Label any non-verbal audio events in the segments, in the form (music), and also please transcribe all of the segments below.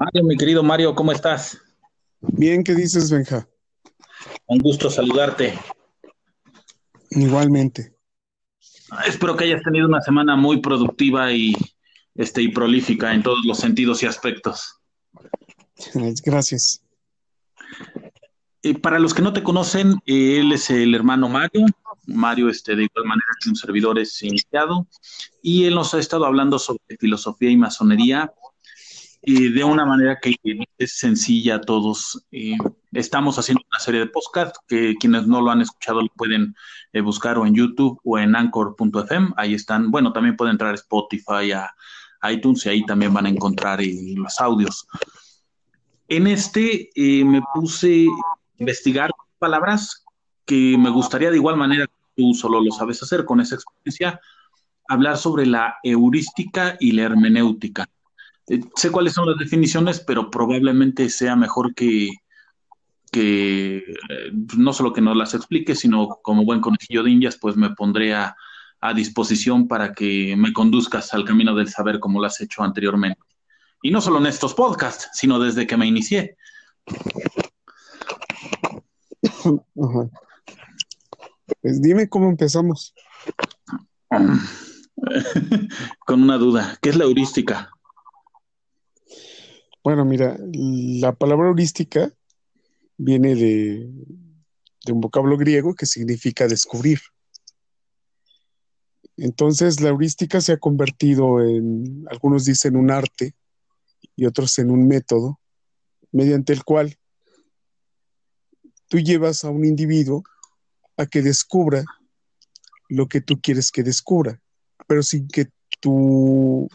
Mario, mi querido Mario, ¿cómo estás? Bien, ¿qué dices, Benja? Un gusto saludarte. Igualmente. Espero que hayas tenido una semana muy productiva y, este, y prolífica en todos los sentidos y aspectos. Gracias. Eh, para los que no te conocen, eh, él es el hermano Mario. Mario, este, de igual manera que un servidor es iniciado, y él nos ha estado hablando sobre filosofía y masonería y de una manera que es sencilla a todos. estamos haciendo una serie de podcasts que quienes no lo han escuchado lo pueden eh, buscar o en YouTube o en anchor.fm. Ahí están. Bueno, también pueden entrar a Spotify, a, iTunes y ahí también van a encontrar eh, los audios. En este eh, me puse a investigar palabras que me gustaría de igual manera que tú solo lo sabes hacer con esa experiencia, hablar sobre la heurística y la hermenéutica. Eh, sé cuáles son las definiciones, pero probablemente sea mejor que, que eh, no solo que nos las explique, sino como buen conejillo de indias, pues me pondré a, disposición para que me conduzcas al camino del saber como lo has hecho anteriormente. Y no solo en estos podcasts, sino desde que me inicié. Pues dime cómo empezamos. (laughs) Con una duda, ¿qué es la heurística? Bueno, mira, la palabra heurística viene de, un vocablo griego que significa descubrir. Entonces, la heurística se ha convertido en, algunos dicen, un arte y otros en un método mediante el cual tú llevas a un individuo a que descubra lo que tú quieres que descubra, pero sin que tú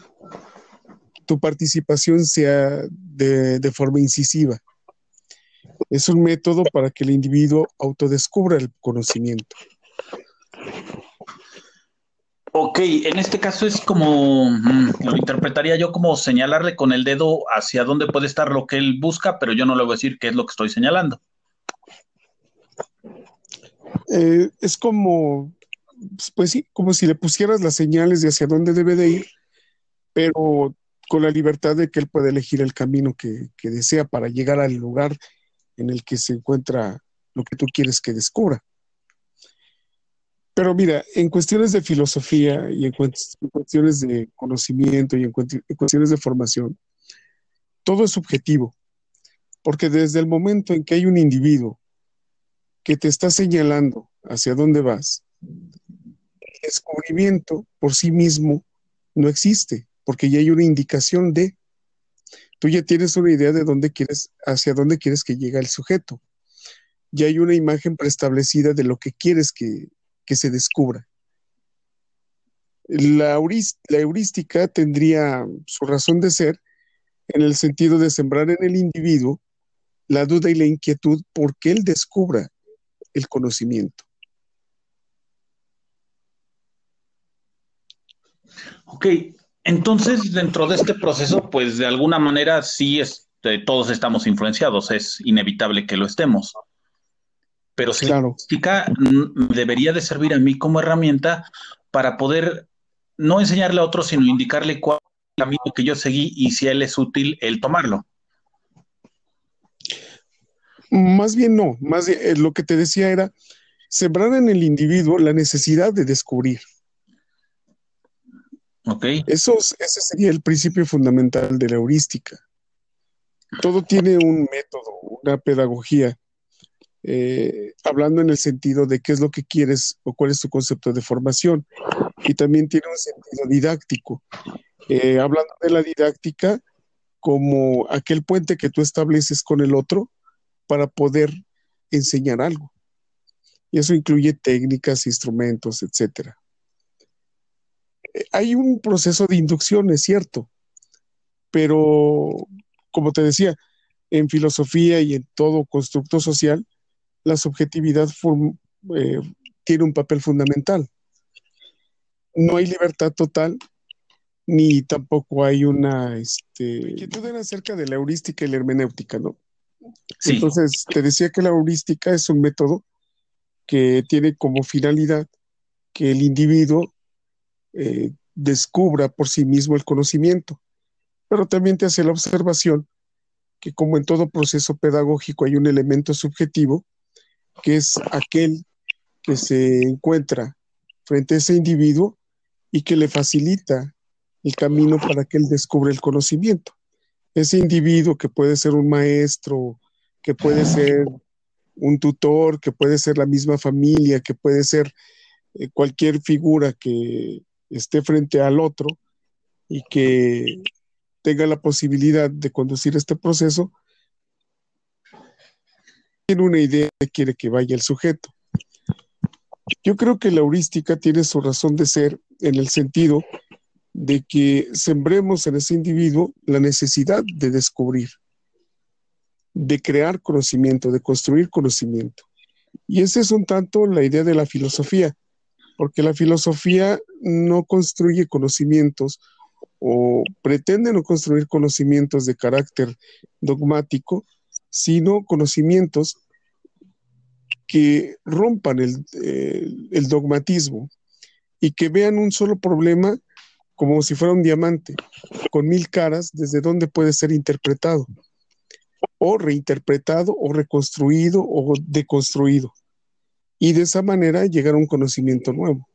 tu participación sea de, forma incisiva. Es un método para que el individuo autodescubra el conocimiento. Ok, en este caso es como, mm, lo interpretaría yo como señalarle con el dedo hacia dónde puede estar lo que él busca, pero yo no le voy a decir qué es lo que estoy señalando. Eh, es como, pues sí, como si le pusieras las señales de hacia dónde debe de ir, pero con la libertad de que él puede elegir el camino que, desea para llegar al lugar en el que se encuentra lo que tú quieres que descubra. Pero mira, en cuestiones de filosofía y en, cuestiones de conocimiento y en, cuestiones de formación, todo es subjetivo, porque desde el momento en que hay un individuo que te está señalando hacia dónde vas, el descubrimiento por sí mismo no existe porque ya hay una indicación de, tú ya tienes una idea de dónde quieres, hacia dónde quieres que llegue el sujeto. Ya hay una imagen preestablecida de lo que quieres que, se descubra. La, la heurística tendría su razón de ser en el sentido de sembrar en el individuo la duda y la inquietud porque él descubra el conocimiento. Ok, entonces, dentro de este proceso, pues de alguna manera sí este, todos estamos influenciados, es inevitable que lo estemos. Pero si la heurística debería de servir a mí como herramienta para poder no enseñarle a otros, sino indicarle cuál es el camino que yo seguí y si a él es útil el tomarlo. Más bien no, más bien, eh, lo que te decía era sembrar en el individuo la necesidad de descubrir. Eso, ese sería el principio fundamental de la heurística. Todo tiene un método, una pedagogía, eh, hablando en el sentido de qué es lo que quieres o cuál es tu concepto de formación. Y también tiene un sentido didáctico. Eh, hablando de la didáctica como aquel puente que tú estableces con el otro para poder enseñar algo. Y eso incluye técnicas, instrumentos, etcétera hay un proceso de inducción, es cierto, pero como te decía, en filosofía y en todo constructo social, la subjetividad eh, tiene un papel fundamental. No hay libertad total, ni tampoco hay una este, inquietud acerca de la heurística y la hermenéutica, ¿no? Entonces, te decía que la heurística es un método que tiene como finalidad que el individuo eh, descubra por sí mismo el conocimiento, pero también te hace la observación que como en todo proceso pedagógico hay un elemento subjetivo, que es aquel que se encuentra frente a ese individuo y que le facilita el camino para que él descubra el conocimiento. Ese individuo que puede ser un maestro, que puede ser un tutor, que puede ser la misma familia, que puede ser eh, cualquier figura que esté frente al otro y que tenga la posibilidad de conducir este proceso, tiene una idea de quiere que vaya el sujeto. Yo creo que la heurística tiene su razón de ser en el sentido de que sembremos en ese individuo la necesidad de descubrir, de crear conocimiento, de construir conocimiento. Y esa es un tanto la idea de la filosofía, porque la filosofía no construye conocimientos o pretende no construir conocimientos de carácter dogmático, sino conocimientos que rompan el, el dogmatismo y que vean un solo problema como si fuera un diamante, con mil caras, desde donde puede ser interpretado, o reinterpretado, o reconstruido, o deconstruido, y de esa manera llegar a un conocimiento nuevo.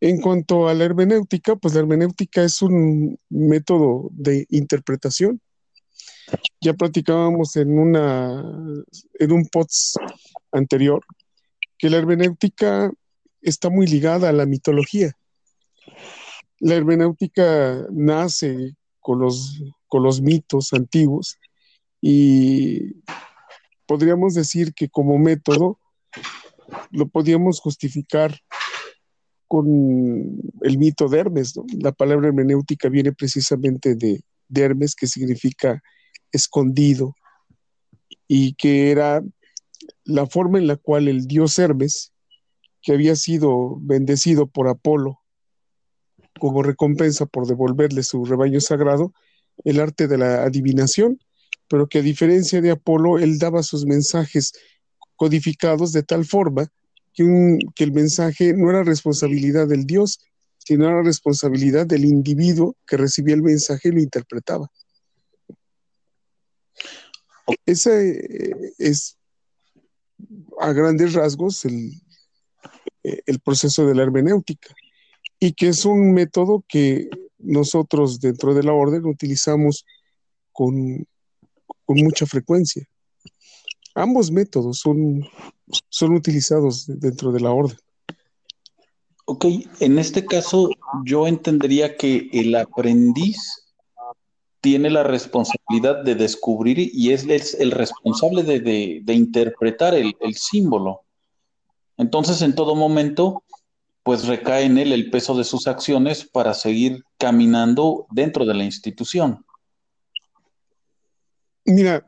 En cuanto a la hermenéutica, pues la hermenéutica es un método de interpretación. Ya platicábamos en, una, en un post anterior que la hermenéutica está muy ligada a la mitología la hermenéutica nace con los, con los mitos antiguos y podríamos decir que como método lo podíamos justificar con el mito de Hermes. La palabra hermenéutica viene precisamente de, de Hermes, que significa escondido, y que era la forma en la cual el dios Hermes, que había sido bendecido por Apolo como recompensa por devolverle su rebaño sagrado, el arte de la adivinación, pero que a diferencia de Apolo, él daba sus mensajes codificados de tal forma que, que el mensaje no era responsabilidad del Dios, sino era responsabilidad del individuo que recibía el mensaje y lo interpretaba. Ese eh, es a grandes rasgos el, eh, el proceso de la hermenéutica y que es un método que nosotros dentro de la orden utilizamos con, mucha frecuencia. Ambos métodos son, son utilizados dentro de la orden. Ok, en este caso yo entendería que el aprendiz tiene la responsabilidad de descubrir y es, el responsable de, interpretar el, el, símbolo. Entonces, en todo momento, pues recae en él el peso de sus acciones para seguir caminando dentro de la institución. Mira,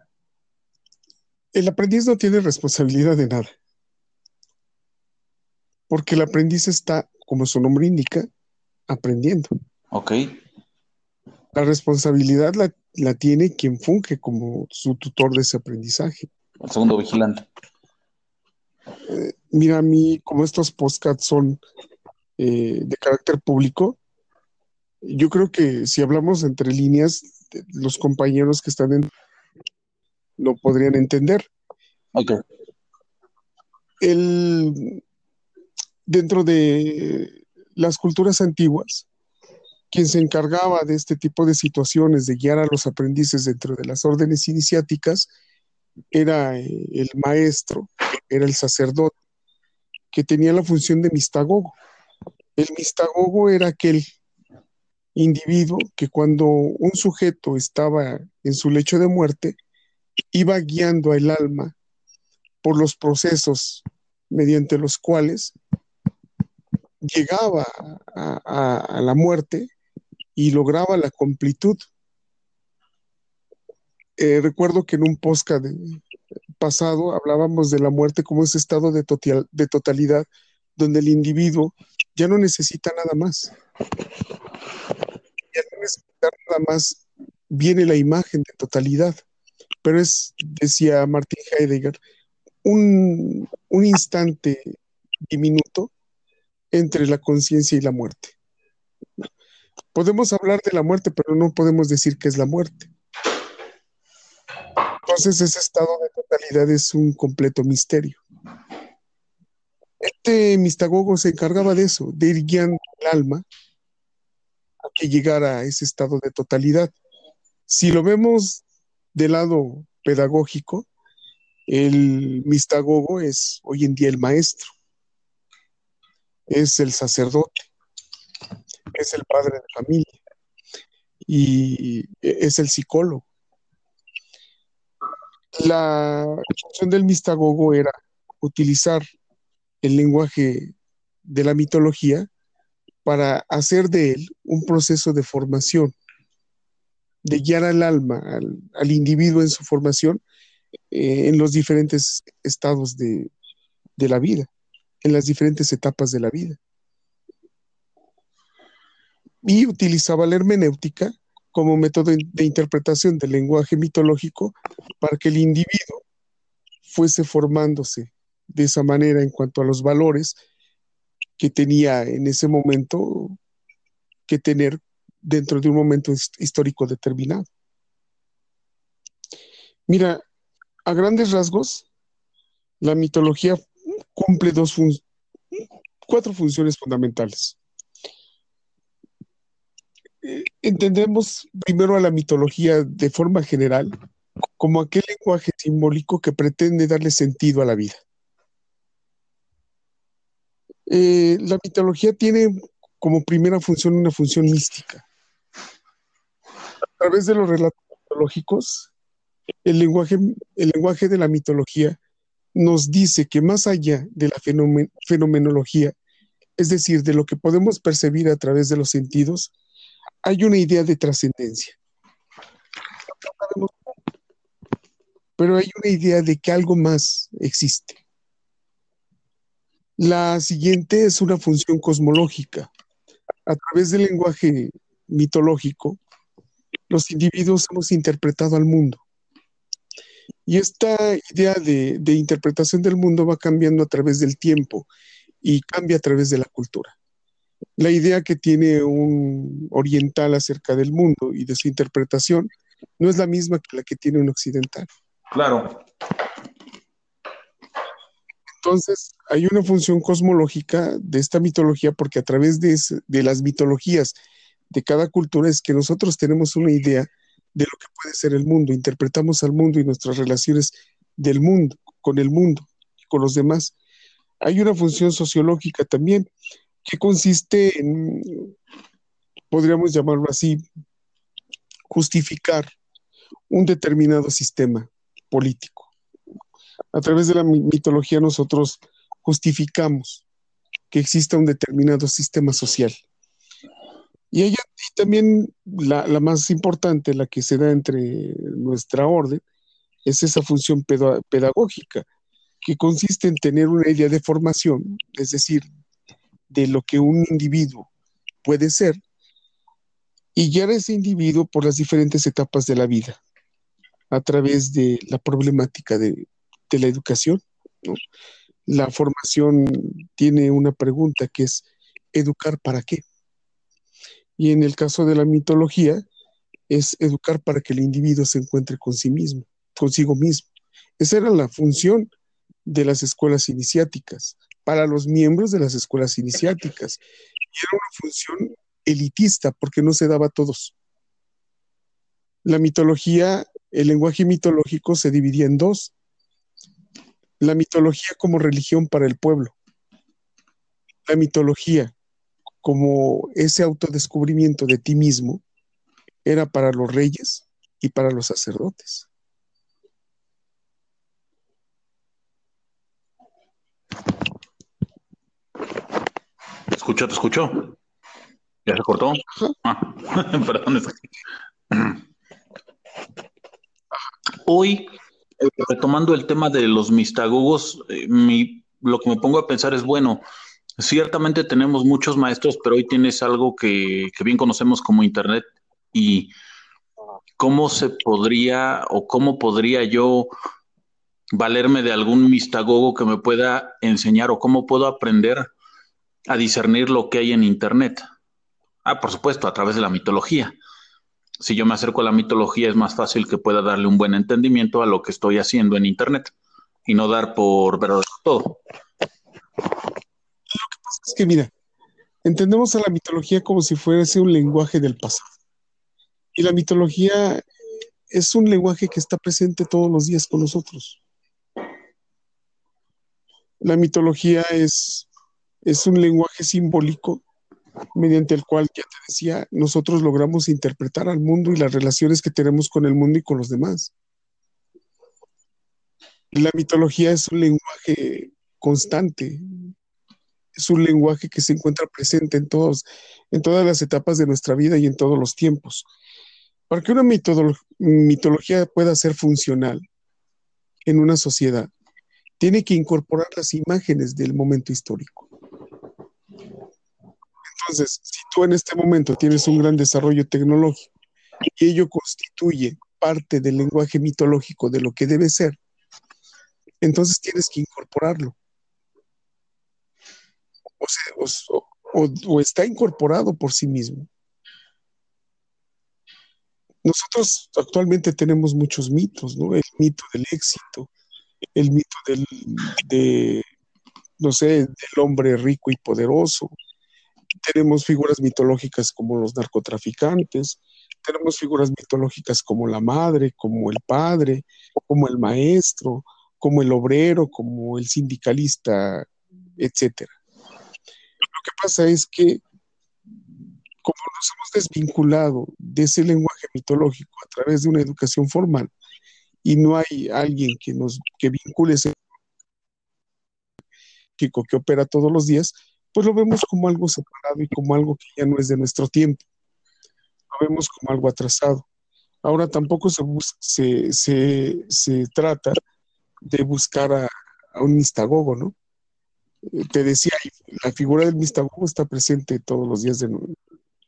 el aprendiz no tiene responsabilidad de nada, porque el aprendiz está, como su nombre indica, aprendiendo. Ok. La responsabilidad la, tiene quien funge como su tutor de ese aprendizaje. El segundo vigilante. Eh, mira, a mí, como estos podcasts son eh, de carácter público, yo creo que si hablamos entre líneas, los compañeros que están en lo podrían entender. Ok. El, dentro de las culturas antiguas, quien se encargaba de este tipo de situaciones, de guiar a los aprendices dentro de las órdenes iniciáticas, era eh, el maestro, era el sacerdote, que tenía la función de mistagogo. El mistagogo era aquel individuo que cuando un sujeto estaba en su lecho de muerte, iba guiando al alma por los procesos mediante los cuales llegaba a, la muerte y lograba la completud. Eh, recuerdo que en un podcast pasado hablábamos de la muerte como ese estado de, de totalidad donde el individuo ya no necesita nada más. Ya no necesita nada más, viene la imagen de totalidad. Pero es, decía Martin Heidegger, un, un instante diminuto entre la conciencia y la muerte. Podemos hablar de la muerte, pero no podemos decir que es la muerte. Entonces ese estado de totalidad es un completo misterio. Este mistagogo se encargaba de eso, de ir guiando el alma a que llegara a ese estado de totalidad. Si lo vemos del lado pedagógico, el mistagogo es hoy en día el maestro, es el sacerdote, es el padre de familia y es el psicólogo. La función del mistagogo era utilizar el lenguaje de la mitología para hacer de él un proceso de formación, de guiar al alma, al, individuo en su formación eh, en los diferentes estados de, la vida, en las diferentes etapas de la vida. Y utilizaba la hermenéutica como método de interpretación del lenguaje mitológico para que el individuo fuese formándose de esa manera en cuanto a los valores que tenía en ese momento que tener dentro de un momento histórico determinado. Mira, a grandes rasgos, la mitología cumple dos cuatro funciones fundamentales. Eh, entendemos primero a la mitología de forma general como aquel lenguaje simbólico que pretende darle sentido a la vida. Eh, la mitología tiene como primera función una función mística. A través de los relatos mitológicos, el lenguaje, el lenguaje de la mitología nos dice que más allá de la fenomenología, es decir, de lo que podemos percibir a través de los sentidos, hay una idea de trascendencia. Pero hay una idea de que algo más existe. La siguiente es una función cosmológica. A través del lenguaje mitológico, los individuos hemos interpretado al mundo. Y esta idea de, interpretación del mundo va cambiando a través del tiempo y cambia a través de la cultura. La idea que tiene un oriental acerca del mundo y de su interpretación no es la misma que la que tiene un occidental. Claro. Entonces, hay una función cosmológica de esta mitología porque a través de, las mitologías de cada cultura es que nosotros tenemos una idea de lo que puede ser el mundo, interpretamos al mundo y nuestras relaciones del mundo, con el mundo con los demás. Hay una función sociológica también que consiste en, podríamos llamarlo así, justificar un determinado sistema político a través de la mitología nosotros justificamos que exista un determinado sistema social. Y ella también la, más importante, la que se da entre nuestra orden, es esa función pedagógica, que consiste en tener una idea de formación, es decir, de lo que un individuo puede ser, y guiar a ese individuo por las diferentes etapas de la vida, a través de la problemática de, de la educación. La formación tiene una pregunta que es, ¿educar para qué? Y en el caso de la mitología, es educar para que el individuo se encuentre con sí mismo, consigo mismo. Esa era la función de las escuelas iniciáticas, para los miembros de las escuelas iniciáticas. Y era una función elitista porque no se daba a todos. La mitología, el lenguaje mitológico se dividía en dos, la mitología como religión para el pueblo. La mitología como ese autodescubrimiento de ti mismo era para los reyes y para los sacerdotes. Escucho, te escucho. ¿Ya se cortó? Ah, (laughs) perdón. Hoy retomando el tema de los mistagogos, eh, lo que me pongo a pensar es, bueno, ciertamente tenemos muchos maestros, pero hoy tienes algo que, bien conocemos como Internet y cómo se podría o cómo podría yo valerme de algún mistagogo que me pueda enseñar o cómo puedo aprender a discernir lo que hay en Internet. Ah, por supuesto, a través de la mitología. si yo me acerco a la mitología es más fácil que pueda darle un buen entendimiento a lo que estoy haciendo en Internet y no dar por verdad todo. Es que, mira, entendemos a la mitología como si fuese un lenguaje del pasado. Y la mitología es un lenguaje que está presente todos los días con nosotros. La mitología es, es un lenguaje simbólico mediante el cual, ya te decía, nosotros logramos interpretar al mundo y las relaciones que tenemos con el mundo y con los demás. La mitología es un lenguaje constante, es un lenguaje que se encuentra presente en, todos, en todas las etapas de nuestra vida y en todos los tiempos. Para que una mitología pueda ser funcional en una sociedad, tiene que incorporar las imágenes del momento histórico. Entonces, si tú en este momento tienes un gran desarrollo tecnológico y ello constituye parte del lenguaje mitológico de lo que debe ser, entonces tienes que incorporarlo. O, está incorporado por sí mismo. Nosotros actualmente tenemos muchos mitos, ¿no? El mito del éxito, el mito del, de, no sé, del hombre rico y poderoso. Tenemos figuras mitológicas como los narcotraficantes, tenemos figuras mitológicas como la madre, como el padre, como el maestro, como el obrero, como el sindicalista, etcétera. Lo que pasa es que como nos hemos desvinculado de ese lenguaje mitológico a través de una educación formal y no hay alguien que nos que vincule ese que, opera todos los días, pues lo vemos como algo separado y como algo que ya no es de nuestro tiempo. Lo vemos como algo atrasado. Ahora tampoco se, se, se, se trata de buscar a, un mistagogo, ¿no? Te decía, la figura del mistagogo está presente todos los días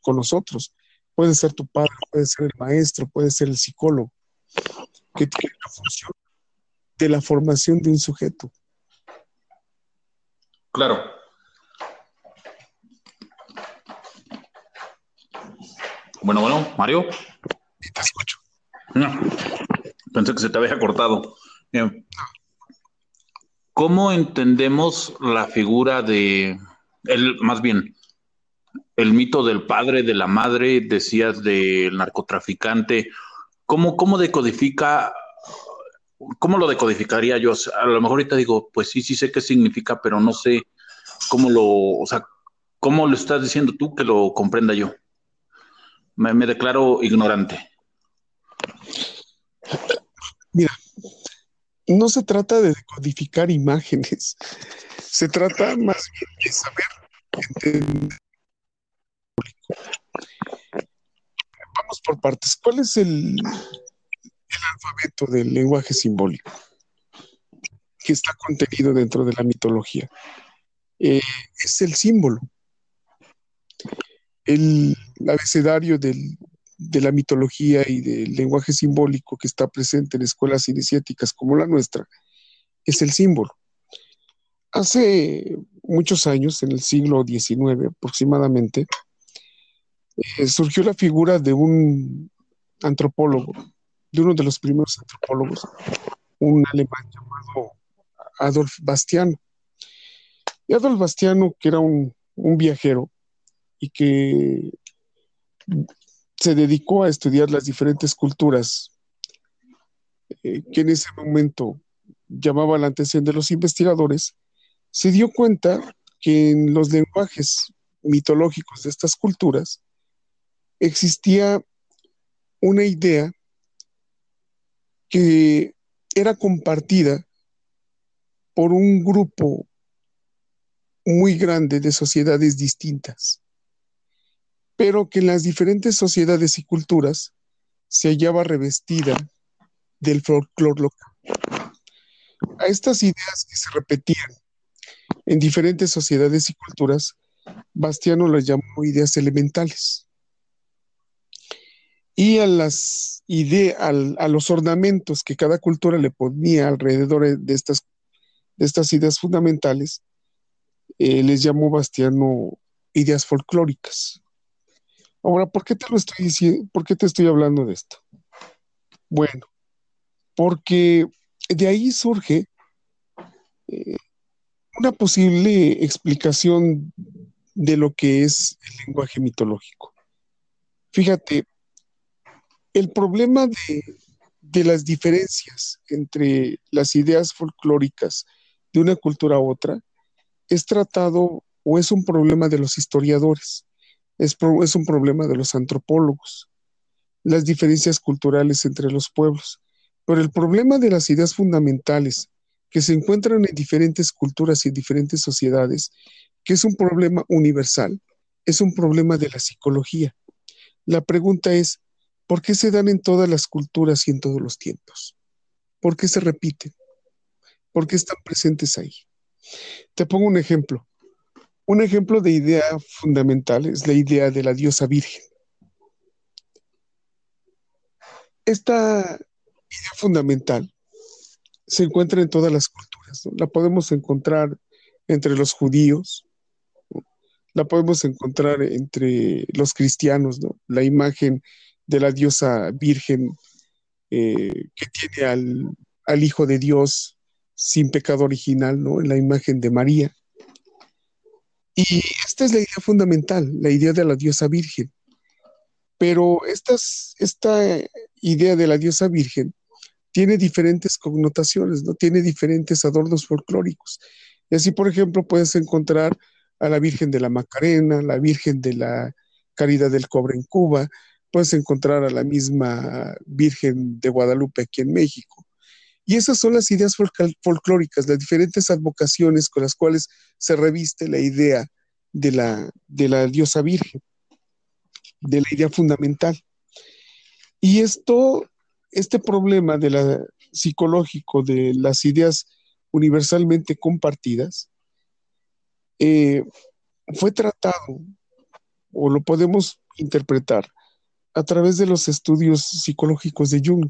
con nosotros. Puede ser tu padre, puede ser el maestro, puede ser el psicólogo, que tiene la función de la formación de un sujeto. Claro. Bueno, bueno, Mario. Te escucho. pensé que se te había cortado. ¿Cómo entendemos la figura de, el, más bien, el mito del padre, de la madre, decías del narcotraficante? ¿Cómo, cómo decodifica, cómo lo decodificaría yo? A lo mejor ahorita digo, pues sí, sí sé qué significa, pero no sé cómo lo, o sea, cómo lo estás diciendo tú que lo comprenda yo. me declaro ignorante. No se trata de decodificar imágenes, (laughs) se trata más bien de saber entender. Vamos por partes. ¿Cuál es el, alfabeto del lenguaje simbólico que está contenido dentro de la mitología? Eh, es el símbolo. El abecedario del, de la mitología y del lenguaje simbólico que está presente en escuelas iniciáticas como la nuestra es el símbolo. Hace muchos años, en el siglo XIX aproximadamente, eh, surgió la figura de un antropólogo, de uno de los primeros antropólogos, un alemán llamado Adolf Bastiano. Y Adolf Bastiano, que era un, un viajero y que se dedicó a estudiar las diferentes culturas eh, que en ese momento llamaba la atención de los investigadores, se dio cuenta que en los lenguajes mitológicos de estas culturas existía una idea que era compartida por un grupo muy grande de sociedades distintas pero que en las diferentes sociedades y culturas se hallaba revestida del folclore local. A estas ideas que se repetían en diferentes sociedades y culturas, Bastiano las llamó ideas elementales. Y a, las ideas, a los ornamentos que cada cultura le ponía alrededor de estas, de estas ideas fundamentales, eh, les llamó Bastiano ideas folclóricas. Ahora, ¿por qué te lo estoy diciendo? ¿Por qué te estoy hablando de esto? Bueno, porque de ahí surge eh, una posible explicación de lo que es el lenguaje mitológico. Fíjate, el problema de, de las diferencias entre las ideas folclóricas de una cultura a otra es tratado o es un problema de los historiadores, es, un problema de los antropólogos, las diferencias culturales entre los pueblos. Pero el problema de las ideas fundamentales que se encuentran en diferentes culturas y en diferentes sociedades, que es un problema universal, es un problema de la psicología. La pregunta es, ¿por qué se dan en todas las culturas y en todos los tiempos? ¿Por qué se repiten? ¿Por qué están presentes ahí? Te pongo un ejemplo. Un ejemplo de idea fundamental es la idea de la diosa virgen. Esta idea fundamental se encuentra en todas las culturas. La podemos encontrar entre los judíos, la podemos encontrar entre los cristianos, la imagen de la diosa virgen eh, que tiene al, al, Hijo de Dios sin pecado original, ¿no? la imagen de María. Y esta es la idea fundamental, la idea de la diosa virgen. Pero estas, esta idea de la diosa virgen tiene diferentes connotaciones, ¿no? Tiene diferentes adornos folclóricos. Y así, por ejemplo, puedes encontrar a la Virgen de la Macarena, la Virgen de la Caridad del Cobre en Cuba, puedes encontrar a la misma Virgen de Guadalupe aquí en México. Y esas son las ideas folclóricas, las diferentes advocaciones con las cuales se reviste la idea de la, diosa virgen, de la idea fundamental. Y esto, este problema de la, psicológico de las ideas universalmente compartidas, eh, fue tratado, o lo podemos interpretar, a través de los estudios psicológicos de Jung.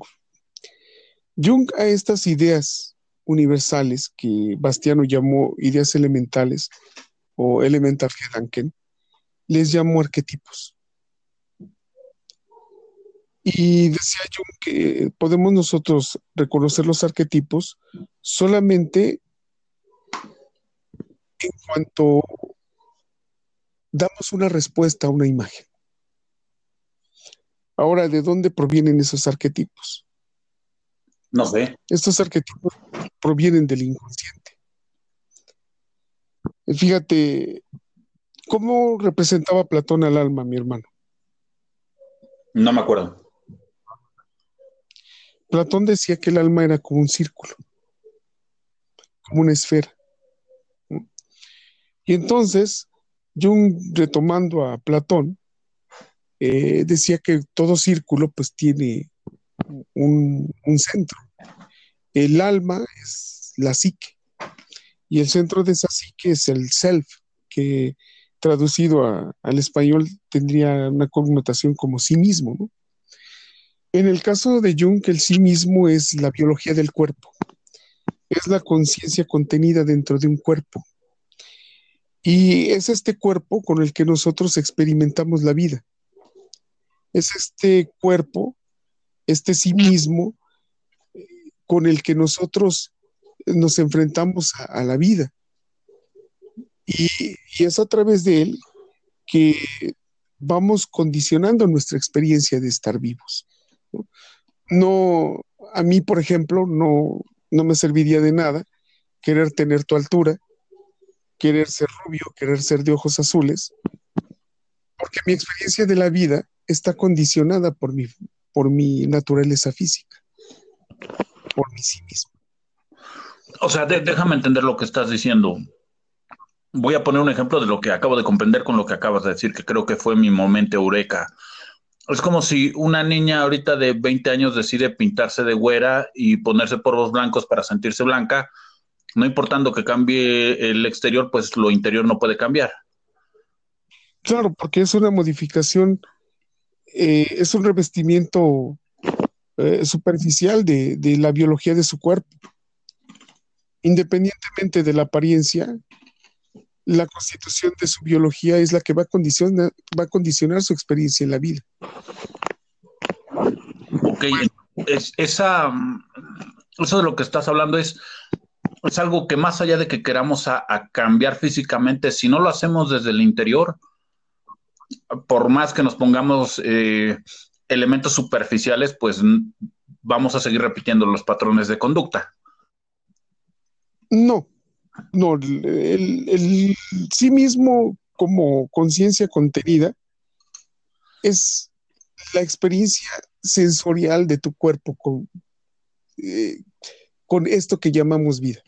Jung a estas ideas universales que Bastiano llamó ideas elementales o elemental Gedanken, les llamó arquetipos. Y decía Jung que podemos nosotros reconocer los arquetipos solamente en cuanto damos una respuesta a una imagen. Ahora, ¿de dónde provienen esos arquetipos? No sé. Estos arquetipos provienen del inconsciente. Fíjate, ¿cómo representaba Platón al alma, mi hermano? No me acuerdo. Platón decía que el alma era como un círculo, como una esfera. Y entonces, Jung, retomando a Platón, eh, decía que todo círculo pues tiene un, centro. El alma es la psique y el centro de esa psique es el self, que traducido al español tendría una connotación como sí mismo. En el caso de Jung, el sí mismo es la biología del cuerpo, es la conciencia contenida dentro de un cuerpo. Y es este cuerpo con el que nosotros experimentamos la vida es este cuerpo, este sí mismo, con el que nosotros nos enfrentamos a, la vida. Y, es a través de él que vamos condicionando nuestra experiencia de estar vivos. No, a mí, por ejemplo, no, no me serviría de nada querer tener tu altura, querer ser rubio, querer ser de ojos azules, porque mi experiencia de la vida está condicionada por mi, por mi naturaleza física, por mi sí mismo. O sea, déjame entender lo que estás diciendo. Voy a poner un ejemplo de lo que acabo de comprender con lo que acabas de decir, que creo que fue mi momento eureka. Es como si una niña ahorita de 20 años decide pintarse de güera y ponerse polvos blancos para sentirse blanca, no importando que cambie el exterior, pues lo interior no puede cambiar. Claro, porque es una modificación eh, es un revestimiento eh, superficial de, la biología de su cuerpo. Independientemente de la apariencia, la constitución de su biología es la que va a condicionar, va a condicionar su experiencia en la vida. Ok, esa, eso de lo que estás hablando es, es algo que más allá de que queramos cambiar físicamente, si no lo hacemos desde el interior, por más que nos pongamos eh, elementos superficiales, pues vamos a seguir repitiendo los patrones de conducta. No, no, el, sí mismo como conciencia contenida es la experiencia sensorial de tu cuerpo con, eh, con esto que llamamos vida.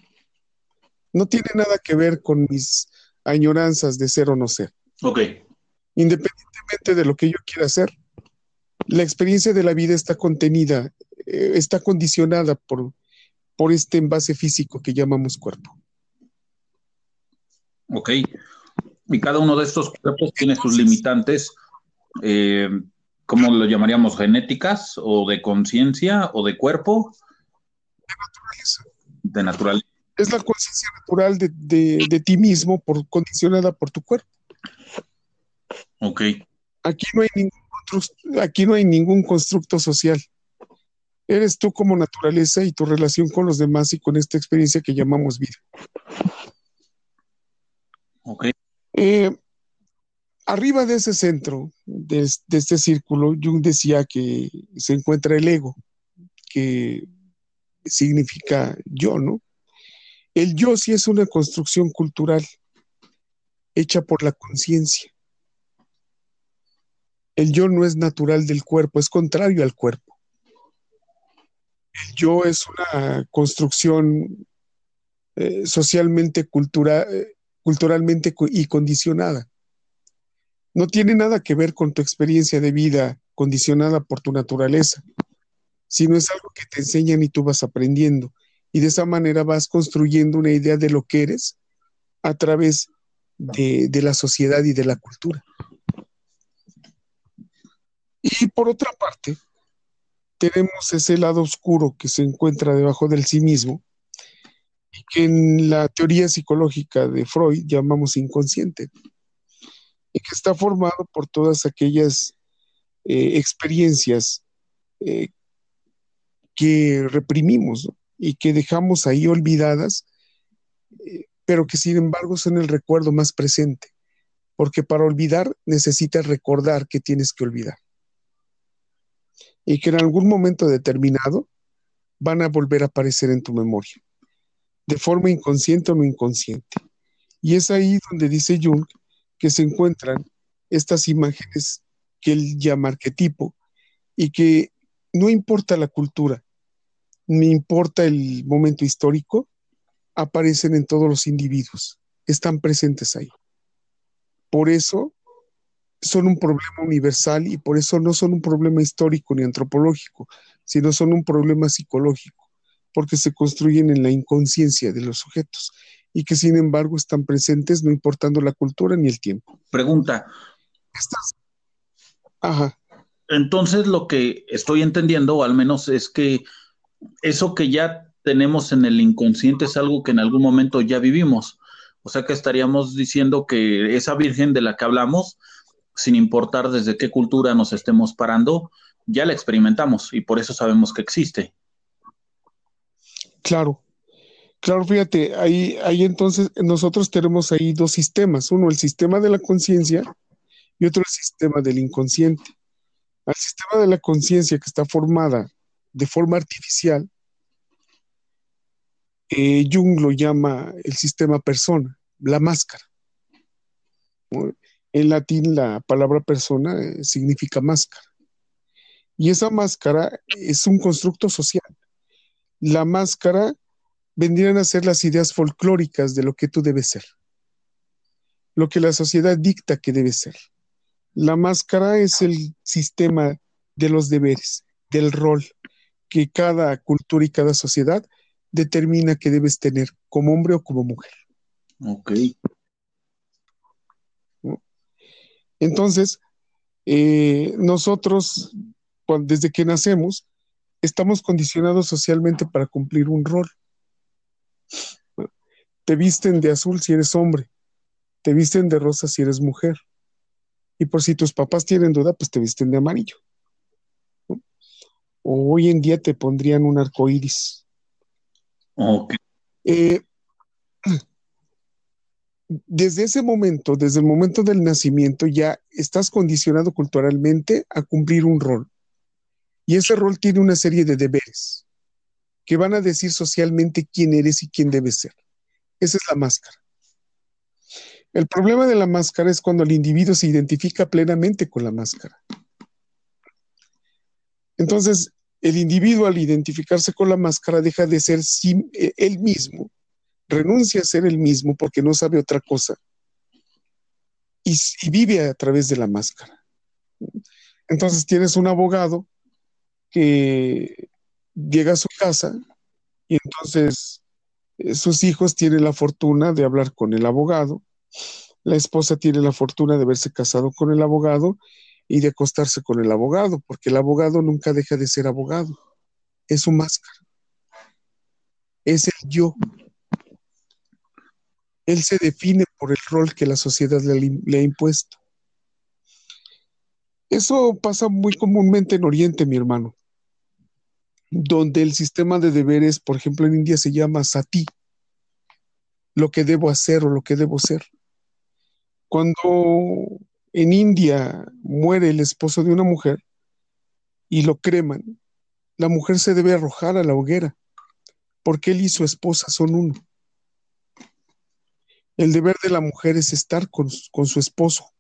No tiene nada que ver con mis añoranzas de ser o no ser. Ok. Independientemente de lo que yo quiera hacer, la experiencia de la vida está contenida, eh, está condicionada por, por este envase físico que llamamos cuerpo. Ok. Y cada uno de estos cuerpos tiene sus limitantes, eh, ¿cómo lo llamaríamos? ¿Genéticas o de conciencia o de cuerpo? De naturaleza. De naturaleza. Es la conciencia natural de, ti mismo por, condicionada por tu cuerpo. Ok. Aquí no hay ningún, aquí no hay ningún constructo social. Eres tú como naturaleza y tu relación con los demás y con esta experiencia que llamamos vida. Ok. Eh, arriba de ese centro, de, este círculo, Jung decía que se encuentra el ego, que significa yo, ¿no? El yo sí es una construcción cultural hecha por la conciencia. El yo no es natural del cuerpo, es contrario al cuerpo. El yo es una construcción eh, socialmente cultural, eh, culturalmente y condicionada. No tiene nada que ver con tu experiencia de vida condicionada por tu naturaleza, sino es algo que te enseñan y tú vas aprendiendo. Y de esa manera vas construyendo una idea de lo que eres a través de la sociedad y de la cultura. Y por otra parte, tenemos ese lado oscuro que se encuentra debajo del sí mismo, que en la teoría psicológica de Freud llamamos inconsciente, y que está formado por todas aquellas eh, experiencias eh, que reprimimos y que dejamos ahí olvidadas, eh, pero que sin embargo son el recuerdo más presente, porque para olvidar necesitas recordar que tienes que olvidar. Y que en algún momento determinado van a volver a aparecer en tu memoria de forma inconsciente o no inconsciente. Y es ahí donde dice Jung que se encuentran estas imágenes que él llama arquetipo y que no importa la cultura, ni importa el momento histórico, aparecen en todos los individuos, están presentes ahí. Por eso son un problema universal y por eso no son un problema histórico ni antropológico, sino son un problema psicológico porque se construyen en la inconsciencia de los sujetos y que sin embargo están presentes no importando la cultura ni el tiempo. Pregunta. Ajá. Entonces lo que estoy entendiendo, o al menos es que eso que ya tenemos en el inconsciente es algo que en algún momento ya vivimos. O sea que estaríamos diciendo que esa virgen de la que hablamos, sin importar desde qué cultura nos estemos parando, ya la experimentamos y por eso sabemos que existe. Claro, claro, fíjate, ahí, ahí entonces nosotros tenemos ahí dos sistemas, uno el sistema de la conciencia y otro el sistema del inconsciente. Al sistema de la conciencia que está formada de forma artificial, eh, Jung lo llama el sistema persona, la máscara. En latín la palabra persona eh, significa máscara. Y esa máscara es un constructo social la máscara vendrían a ser las ideas folclóricas de lo que tú debes ser, lo que la sociedad dicta que debes ser. La máscara es el sistema de los deberes, del rol que cada cultura y cada sociedad determina que debes tener como hombre o como mujer. Ok. Entonces, eh, nosotros, desde que nacemos, estamos condicionados socialmente para cumplir un rol. Te visten de azul si eres hombre, te visten de rosa si eres mujer. Y por si tus papás tienen duda, pues te visten de amarillo. O hoy en día te pondrían un arco iris. Eh, desde ese momento, desde el momento del nacimiento, ya estás condicionado culturalmente a cumplir un rol. Y ese rol tiene una serie de deberes que van a decir socialmente quién eres y quién debes ser. Esa es la máscara. El problema de la máscara es cuando el individuo se identifica plenamente con la máscara. Entonces, el individuo al identificarse con la máscara deja de ser eh, él mismo, renuncia a ser él mismo porque no sabe otra cosa y, vive a través de la máscara. Entonces tienes un abogado que llega a su casa y entonces eh, sus hijos tienen la fortuna de hablar con el abogado, la esposa tiene la fortuna de haberse casado con el abogado y de acostarse con el abogado, porque el abogado nunca deja de ser abogado, es su máscara, es el yo. Él se define por el rol que la sociedad le, ha impuesto. Eso pasa muy comúnmente en Oriente, mi hermano, donde el sistema de deberes, por ejemplo, en India se llama sati, lo que debo hacer o lo que debo ser. Cuando en India muere el esposo de una mujer y lo creman, la mujer se debe arrojar a la hoguera, porque él y su esposa son uno. El deber de la mujer es estar con, su esposo,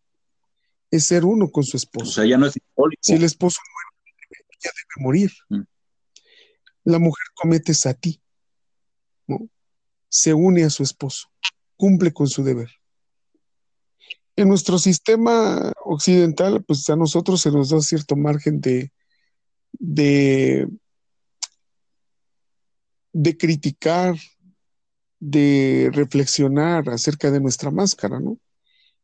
es ser uno con su esposo. O sea, ya no es Si el esposo muere, ella debe morir. Mm. La mujer comete sati, ¿no? se une a su esposo, cumple con su deber. En nuestro sistema occidental, pues a nosotros se nos da cierto margen de, de, de criticar, de reflexionar acerca de nuestra máscara, ¿no?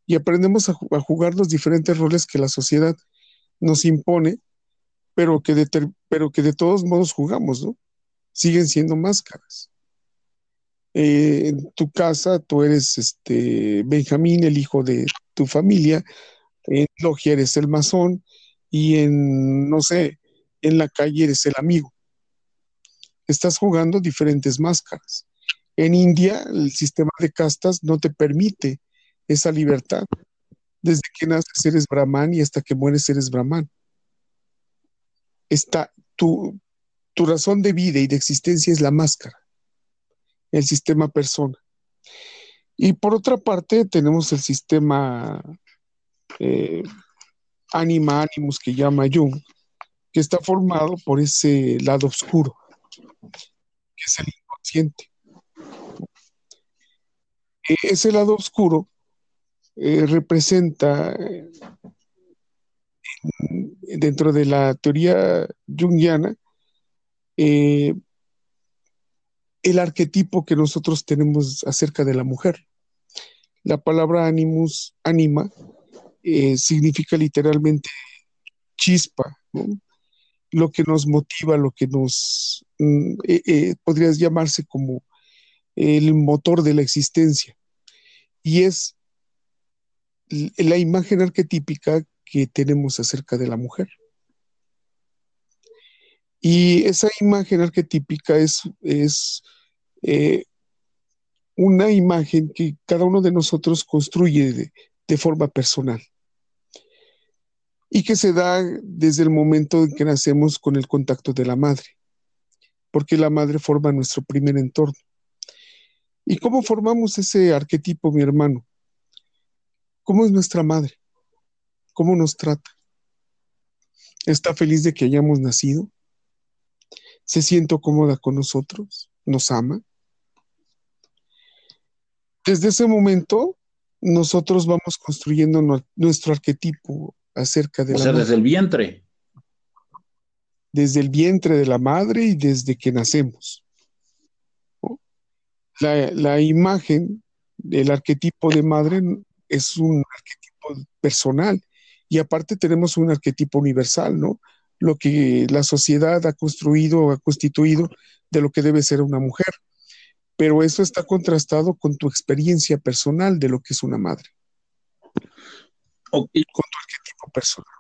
Y aprendemos a, jugar los diferentes roles que la sociedad nos impone, pero que, de, pero que de todos modos jugamos, ¿no? Siguen siendo máscaras. Eh, en tu casa tú eres este Benjamín, el hijo de tu familia, en logia eres el masón y en, no sé, en la calle eres el amigo. Estás jugando diferentes máscaras. En India, el sistema de castas no te permite esa libertad. Desde que naces eres brahman y hasta que mueres eres brahman. Está, tu, tu razón de vida y de existencia es la máscara, el sistema persona. Y por otra parte, tenemos el sistema eh, anima animus que llama Jung, que está formado por ese lado oscuro, que es el inconsciente. Ese lado oscuro eh, representa dentro de la teoría junguiana eh, el arquetipo que nosotros tenemos acerca de la mujer. La palabra animus, anima, eh, significa literalmente chispa, lo que nos motiva, lo que nos, mm, podrías llamarse como el motor de la existencia. Y es la imagen arquetípica que tenemos acerca de la mujer. Y esa imagen arquetípica es, es eh, una imagen que cada uno de nosotros construye de, de forma personal y que se da desde el momento en que nacemos con el contacto de la madre, porque la madre forma nuestro primer entorno. ¿Y cómo formamos ese arquetipo, mi hermano? ¿Cómo es nuestra madre? ¿Cómo nos trata? ¿Está feliz de que hayamos nacido? ¿Se siente cómoda con nosotros? ¿Nos ama? Desde ese momento, nosotros vamos construyendo nuestro arquetipo acerca de o sea, desde el vientre. Desde el vientre de la madre y desde que nacemos la, imagen del arquetipo de madre es un arquetipo personal y aparte tenemos un arquetipo universal, ¿no? Lo que la sociedad ha construido, ha constituido de lo que debe ser una mujer. pero eso está contrastado con tu experiencia personal de lo que es una madre. Okay. Con tu arquetipo personal.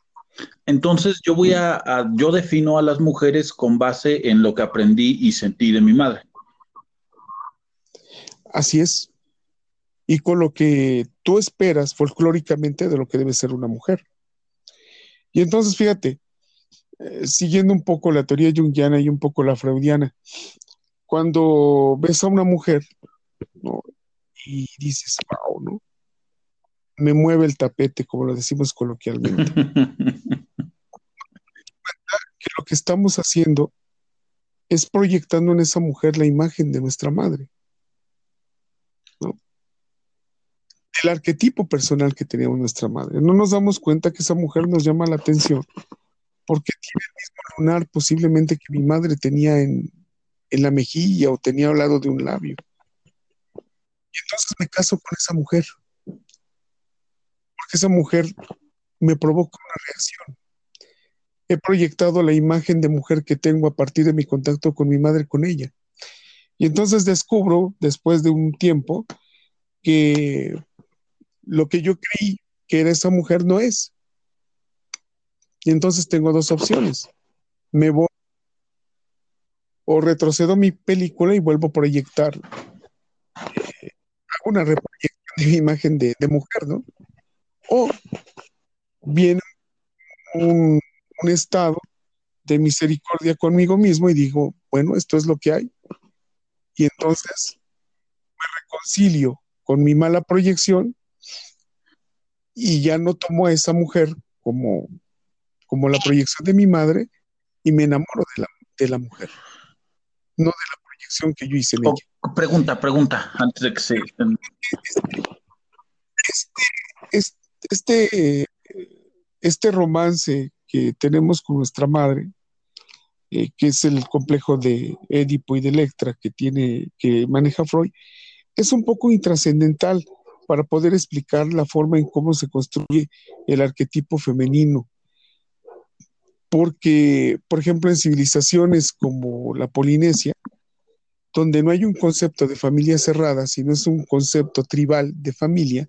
Entonces yo voy a, a, yo defino a las mujeres con base en lo que aprendí y sentí de mi madre. Así es. Y con lo que tú esperas folclóricamente de lo que debe ser una mujer. Y entonces, fíjate, eh, siguiendo un poco la teoría junguiana y un poco la freudiana, cuando ves a una mujer, ¿no? Y dices, wow, ¿no? Me mueve el tapete, como lo decimos coloquialmente. (laughs) que lo que estamos haciendo es proyectando en esa mujer la imagen de nuestra madre. ¿no? El arquetipo personal que teníamos nuestra madre. No nos damos cuenta que esa mujer nos llama la atención porque tiene el mismo lunar posiblemente que mi madre tenía en, en la mejilla o tenía al lado de un labio. Y entonces me caso con esa mujer. Porque esa mujer me provoca una reacción. He proyectado la imagen de mujer que tengo a partir de mi contacto con mi madre, con ella. Y entonces descubro, después de un tiempo, que lo que yo creí que era esa mujer no es. Y entonces tengo dos opciones. Me voy o retrocedo mi película y vuelvo a proyectar eh, una reproyección de mi imagen de, mujer, ¿no? O viene un estado de misericordia conmigo mismo y digo, bueno, esto es lo que hay. Y entonces me reconcilio con mi mala proyección y ya no tomo a esa mujer como, como la proyección de mi madre y me enamoro de la, de la mujer, no de la proyección que yo hice en Oh, ella. pregunta, pregunta, antes de que se... Este, este, este romance que tenemos con nuestra madre, eh, que es el complejo de Edipo y de Electra que tiene, que maneja Freud, es un poco intrascendental para poder explicar la forma en cómo se construye el arquetipo femenino. Porque, por ejemplo, en civilizaciones como la Polinesia, donde no hay un concepto de familia cerrada, sino es un concepto tribal de familia,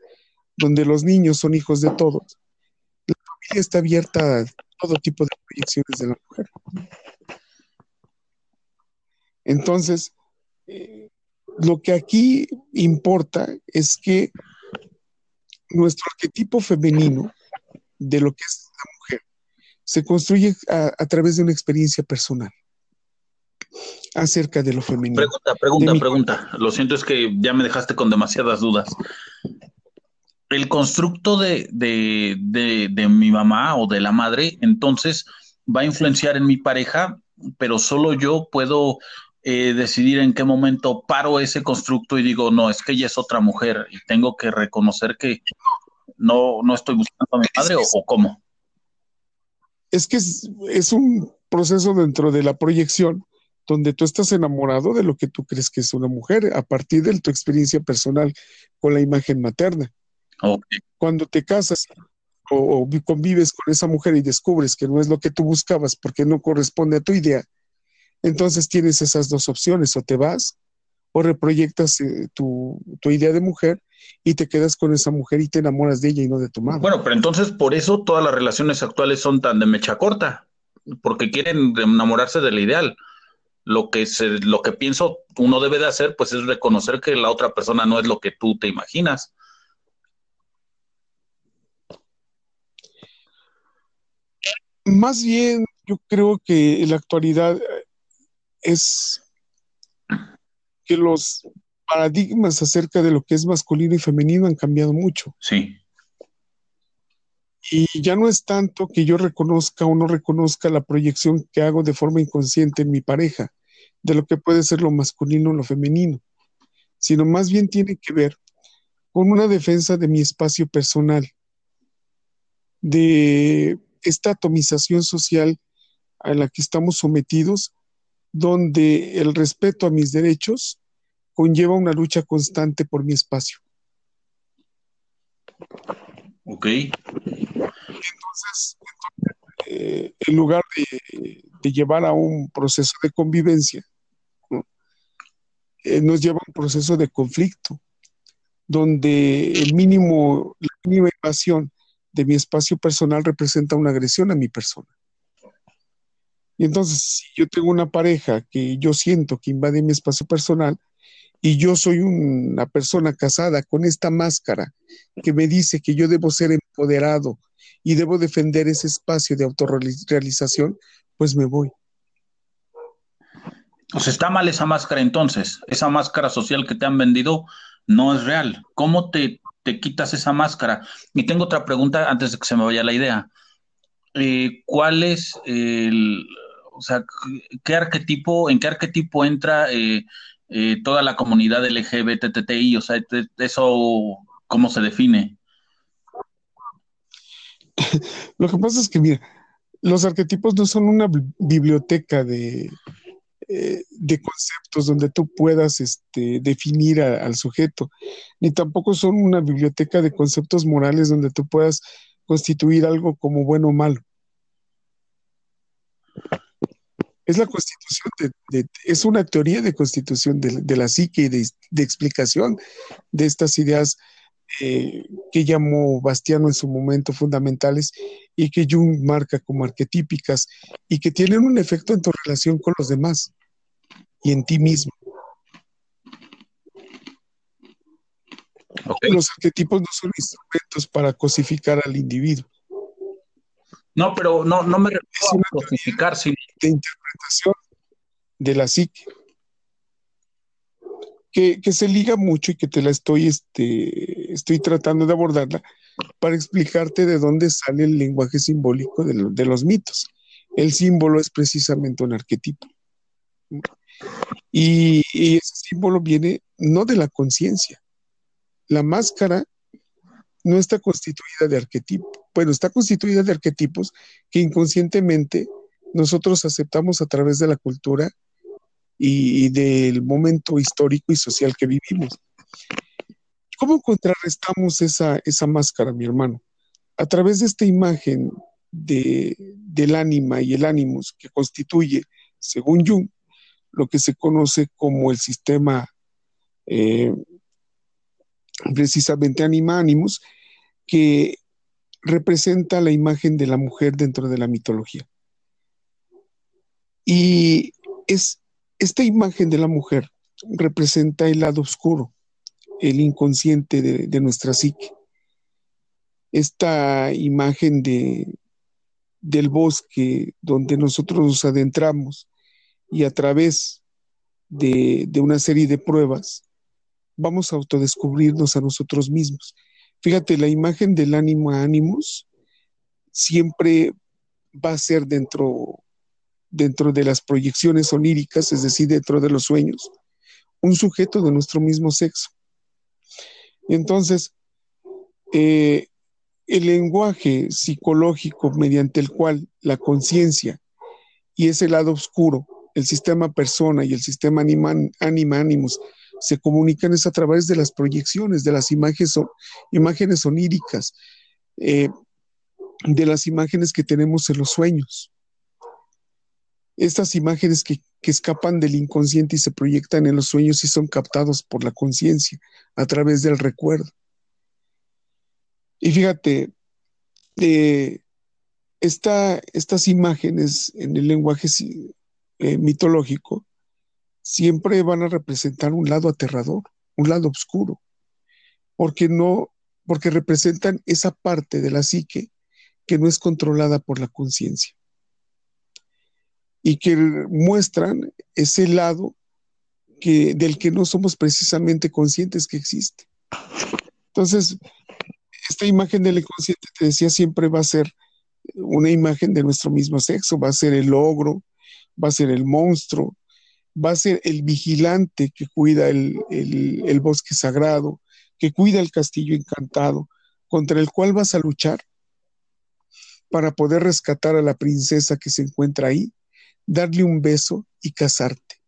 donde los niños son hijos de todos, la familia está abierta a todo tipo de proyecciones de la mujer. Entonces, eh, lo que aquí importa es que nuestro arquetipo femenino de lo que es la mujer se construye a, a través de una experiencia personal acerca de lo femenino. Pregunta, pregunta, pregunta. Lo siento, es que ya me dejaste con demasiadas dudas. El constructo de, de, de, de, mi mamá o de la madre, entonces, va a influenciar en mi pareja, pero solo yo puedo eh, decidir en qué momento paro ese constructo y digo, no, es que ella es otra mujer y tengo que reconocer que no, no estoy buscando a mi madre o, o cómo. Es que es, es un proceso dentro de la proyección donde tú estás enamorado de lo que tú crees que es una mujer a partir de tu experiencia personal con la imagen materna. Okay. Cuando te casas o, o, convives con esa mujer y descubres que no es lo que tú buscabas porque no corresponde a tu idea, entonces tienes esas dos opciones, o te vas o reproyectas eh, tu, tu, idea de mujer y te quedas con esa mujer y te enamoras de ella y no de tu madre. Bueno, pero entonces por eso todas las relaciones actuales son tan de mecha corta, porque quieren enamorarse del ideal lo que se, lo que pienso uno debe de hacer pues es reconocer que la otra persona no es lo que tú te imaginas. Más bien, yo creo que en la actualidad es que los paradigmas acerca de lo que es masculino y femenino han cambiado mucho. Sí. Y ya no es tanto que yo reconozca o no reconozca la proyección que hago de forma inconsciente en mi pareja, de lo que puede ser lo masculino o lo femenino, sino más bien tiene que ver con una defensa de mi espacio personal, de esta atomización social a la que estamos sometidos, donde el respeto a mis derechos conlleva una lucha constante por mi espacio. Ok. Entonces, eh, en lugar de, de, llevar a un proceso de convivencia, ¿no? eh, nos lleva a un proceso de conflicto, donde el mínimo, la mínima invasión de mi espacio personal representa una agresión a mi persona. Y entonces, si yo tengo una pareja que yo siento que invade mi espacio personal y yo soy una persona casada con esta máscara que me dice que yo debo ser empoderado y debo defender ese espacio de autorrealización, pues me voy. Sea, está mal esa máscara entonces, esa máscara social que te han vendido no es real. ¿Cómo te, quitas esa máscara? Y tengo otra pregunta antes de que se me vaya la idea. Eh, ¿Cuál es el, o sea, qué arquetipo, en qué arquetipo entra eh, eh, toda la comunidad LGBTTI? O sea, eso, ¿cómo se define? (laughs) Lo que pasa es que, mira, los arquetipos no son una biblioteca de, eh, de conceptos donde tú puedas este, definir al sujeto, ni tampoco son una biblioteca de conceptos morales donde tú puedas constituir algo como bueno o malo. Es la constitución, de, es una teoría de constitución de, la psique y de, explicación de estas ideas eh, que llamó Bastiano en su momento fundamentales y que Jung marca como arquetípicas y que tienen un efecto en tu relación con los demás y en ti mismo. Los arquetipos no son instrumentos para cosificar al individuo. No, pero no, no me refiero a cosificar, sino de interpretación de la psique. Que, se liga mucho y que te la estoy, este, estoy tratando de abordarla para explicarte de dónde sale el lenguaje simbólico de, los mitos. El símbolo es precisamente un arquetipo. Y, y, ese símbolo viene no de la conciencia. La máscara no está constituida de arquetipos, bueno, está constituida de arquetipos que inconscientemente nosotros aceptamos a través de la cultura y, del momento histórico y social que vivimos. ¿Cómo contrarrestamos esa, esa máscara, mi hermano? A través de esta imagen de, del ánima y el ánimos que constituye, según Jung, lo que se conoce como el sistema eh, precisamente anima ánimos, que representa la imagen de la mujer dentro de la mitología. Y es, esta imagen de la mujer representa el lado oscuro, el inconsciente de, nuestra psique. Esta imagen de, del bosque donde nosotros nos adentramos y a través de, de una serie de pruebas vamos a autodescubrirnos a nosotros mismos. Fíjate, la imagen del ánimo a ánimos siempre va a ser dentro dentro de las proyecciones oníricas, es decir, dentro de los sueños, un sujeto de nuestro mismo sexo. Entonces, eh, el lenguaje psicológico mediante el cual la conciencia y ese lado oscuro, el sistema persona y el sistema anima, anima ánimos, se comunican es a través de las proyecciones, de las imágenes, imágenes oníricas, eh, de las imágenes que tenemos en los sueños estas imágenes que, escapan del inconsciente y se proyectan en los sueños y son captados por la conciencia a través del recuerdo. Y fíjate, eh, estas imágenes en el lenguaje eh, mitológico siempre van a representar un lado aterrador, un lado oscuro, porque no, porque representan esa parte de la psique que no es controlada por la conciencia y que muestran ese lado que, del que no somos precisamente conscientes que existe. Entonces, esta imagen del inconsciente, te decía, siempre va a ser una imagen de nuestro mismo sexo, va a ser el ogro, va a ser el monstruo, va a ser el vigilante que cuida el, el bosque sagrado, que cuida el castillo encantado, contra el cual vas a luchar para poder rescatar a la princesa que se encuentra ahí darle un beso y casarte.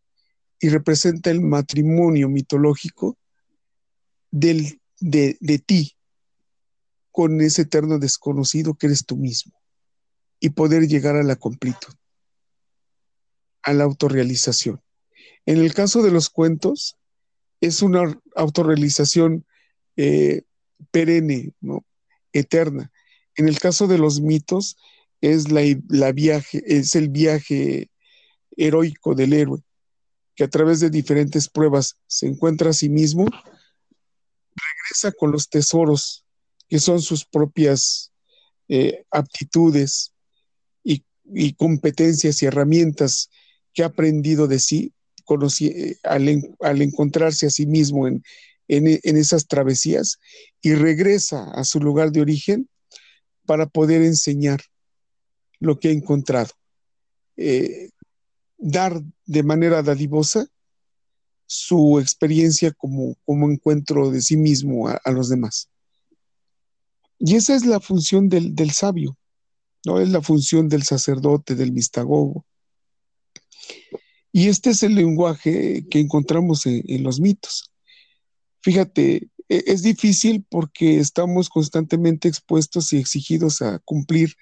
Y representa el matrimonio mitológico del, de, de ti con ese eterno desconocido que eres tú mismo y poder llegar a la completud, a la autorrealización. En el caso de los cuentos, es una autorrealización eh, perenne, ¿no? eterna. En el caso de los mitos, es la, viaje, es el viaje heroico del héroe, que a través de diferentes pruebas se encuentra a sí mismo, regresa con los tesoros que son sus propias eh, aptitudes y, competencias y herramientas que ha aprendido de sí eh, al, encontrarse a sí mismo en, en esas travesías y regresa a su lugar de origen para poder enseñar lo que ha encontrado. Eh, dar de manera dadivosa su experiencia como, como encuentro de sí mismo a, los demás. Y esa es la función del, sabio, ¿no? Es la función del sacerdote, del mistagogo. Y este es el lenguaje que encontramos en los mitos. Fíjate, e, es difícil porque estamos constantemente expuestos y exigidos a cumplir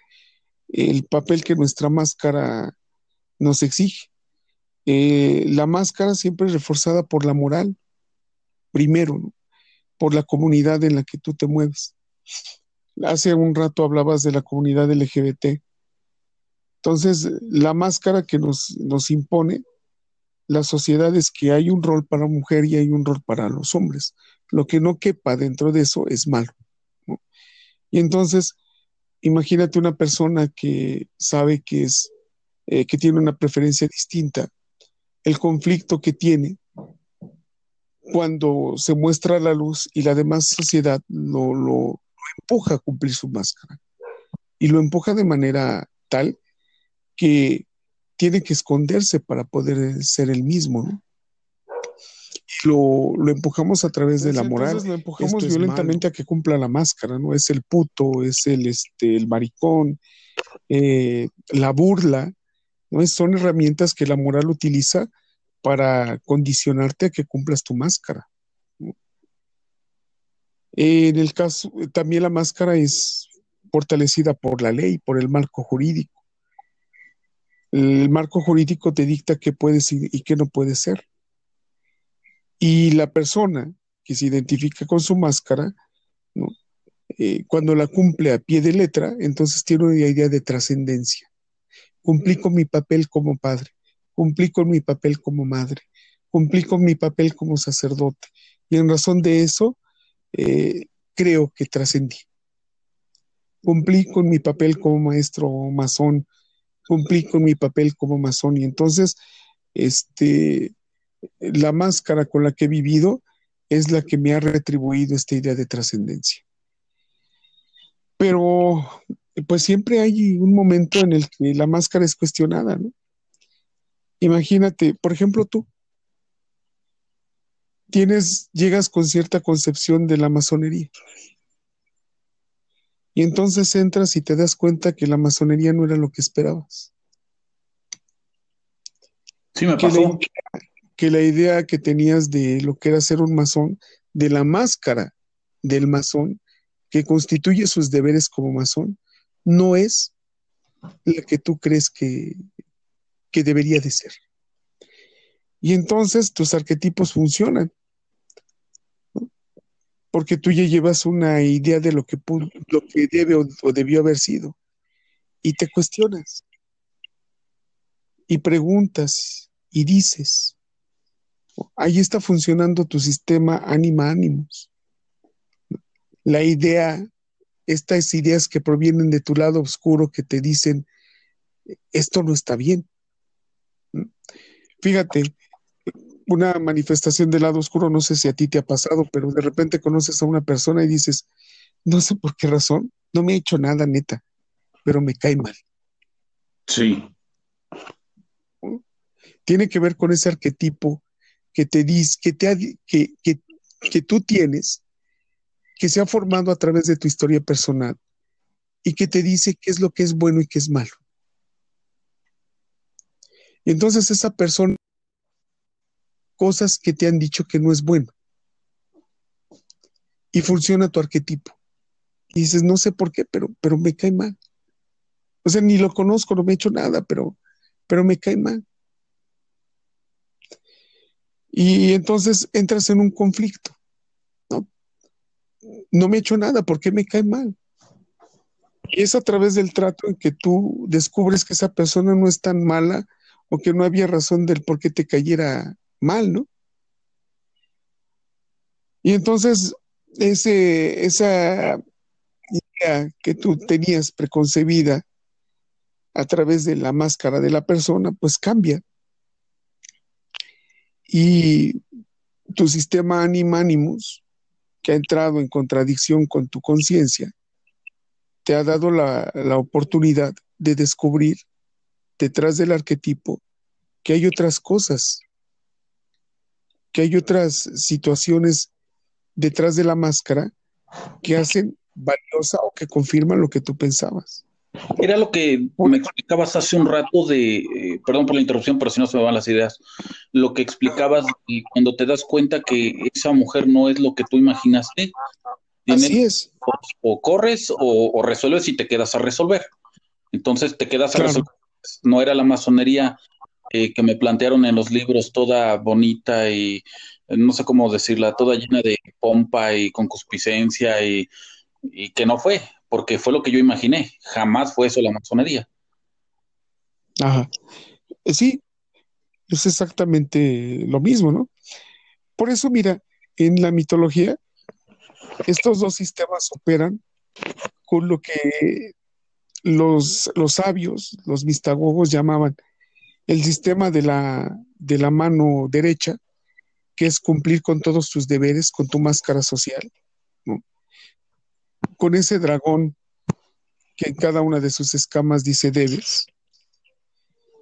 el papel que nuestra máscara nos exige. Eh, la máscara siempre es reforzada por la moral, primero, por la comunidad en la que tú te mueves. Hace un rato hablabas de la comunidad LGBT. Entonces, la máscara que nos, nos impone la sociedad es que hay un rol para mujer y hay un rol para los hombres. Lo que no quepa dentro de eso es malo. Y entonces, imagínate una persona que sabe que es, eh, que tiene una preferencia distinta, el conflicto que tiene cuando se muestra la luz y la demás sociedad lo, lo empuja a cumplir su máscara. Y lo empuja de manera tal que tiene que esconderse para poder ser el mismo, ¿no? lo, empujamos a través de la moral. lo empujamos violentamente a que cumpla la máscara, ¿no? Es el puto, es el, este, el maricón, eh, la burla, ¿no? Son herramientas que la moral utiliza para condicionarte a que cumplas tu máscara. En el caso, también la máscara es fortalecida por la ley, por el marco jurídico. El marco jurídico te dicta qué puedes y qué no puedes ser. Y la persona que se identifica con su máscara, eh, cuando la cumple a pie de letra, entonces tiene una idea de trascendencia. Cumplí con mi papel como padre, cumplí con mi papel como madre, cumplí con mi papel como sacerdote. Y en razón de eso, eh, creo que trascendí. Cumplí con mi papel como maestro masón, cumplí con mi papel como masón. Y entonces, este, la máscara con la que he vivido es la que me ha retribuido esta idea de trascendencia. Pero pues siempre hay un momento en el que la máscara es cuestionada, ¿no? Imagínate, por ejemplo, tú tienes, llegas con cierta concepción de la masonería. Y entonces entras y te das cuenta que la masonería no era lo que esperabas. Sí, me pasó que la idea que tenías de lo que era ser un masón, de la máscara del masón, que constituye sus deberes como masón, no es la que tú crees que, que debería de ser. Y entonces tus arquetipos funcionan. Porque tú ya llevas una idea de lo que, lo que debe o, o debió haber sido. Y te cuestionas. Y preguntas y dices, Ahí está funcionando tu sistema ánima-ánimos. La idea, estas ideas que provienen de tu lado oscuro que te dicen, esto no está bien. Fíjate, una manifestación del lado oscuro, no sé si a ti te ha pasado, pero de repente conoces a una persona y dices, no sé por qué razón, no me ha hecho nada neta, pero me cae mal. Sí. Tiene que ver con ese arquetipo que te dice, que, te que, que, tú tienes, que se ha formado a través de tu historia personal y que te dice qué es lo que es bueno y qué es malo. Y entonces esa persona, cosas que te han dicho que no es bueno. Y funciona tu arquetipo. Y dices, no sé por qué, pero, pero me cae mal. O sea, ni lo conozco, no me he hecho nada, pero, pero me cae mal. Y entonces entras en un conflicto. No, no me he hecho nada, ¿por qué me cae mal? Y es a través del trato en que tú descubres que esa persona no es tan mala o que no había razón del por qué te cayera mal, ¿no? Y entonces ese, esa idea que tú tenías preconcebida a través de la máscara de la persona, pues cambia. Y tu sistema anima animus, que ha entrado en contradicción con tu conciencia, te ha dado la, la oportunidad de descubrir detrás del arquetipo que hay otras cosas, que hay otras situaciones detrás de la máscara que hacen valiosa o que confirman lo que tú pensabas. Era lo que me explicabas hace un rato de, eh, perdón por la interrupción, pero si no se me van las ideas, lo que explicabas cuando te das cuenta que esa mujer no es lo que tú imaginaste. Así es. O, corres o, resuelves y te quedas a resolver. Entonces te quedas a resolver. No era la masonería eh, que me plantearon en los libros toda bonita y no sé cómo decirla, toda llena de pompa y concupiscencia y, y que no fue porque fue lo que yo imaginé. Jamás fue eso la masonería. Ajá. Eh, sí, es exactamente lo mismo, ¿no? Por eso, mira, en la mitología, estos dos sistemas operan con lo que los, los sabios, los mistagogos llamaban el sistema de la, de la mano derecha, que es cumplir con todos tus deberes, con tu máscara social, con ese dragón que en cada una de sus escamas dice debes.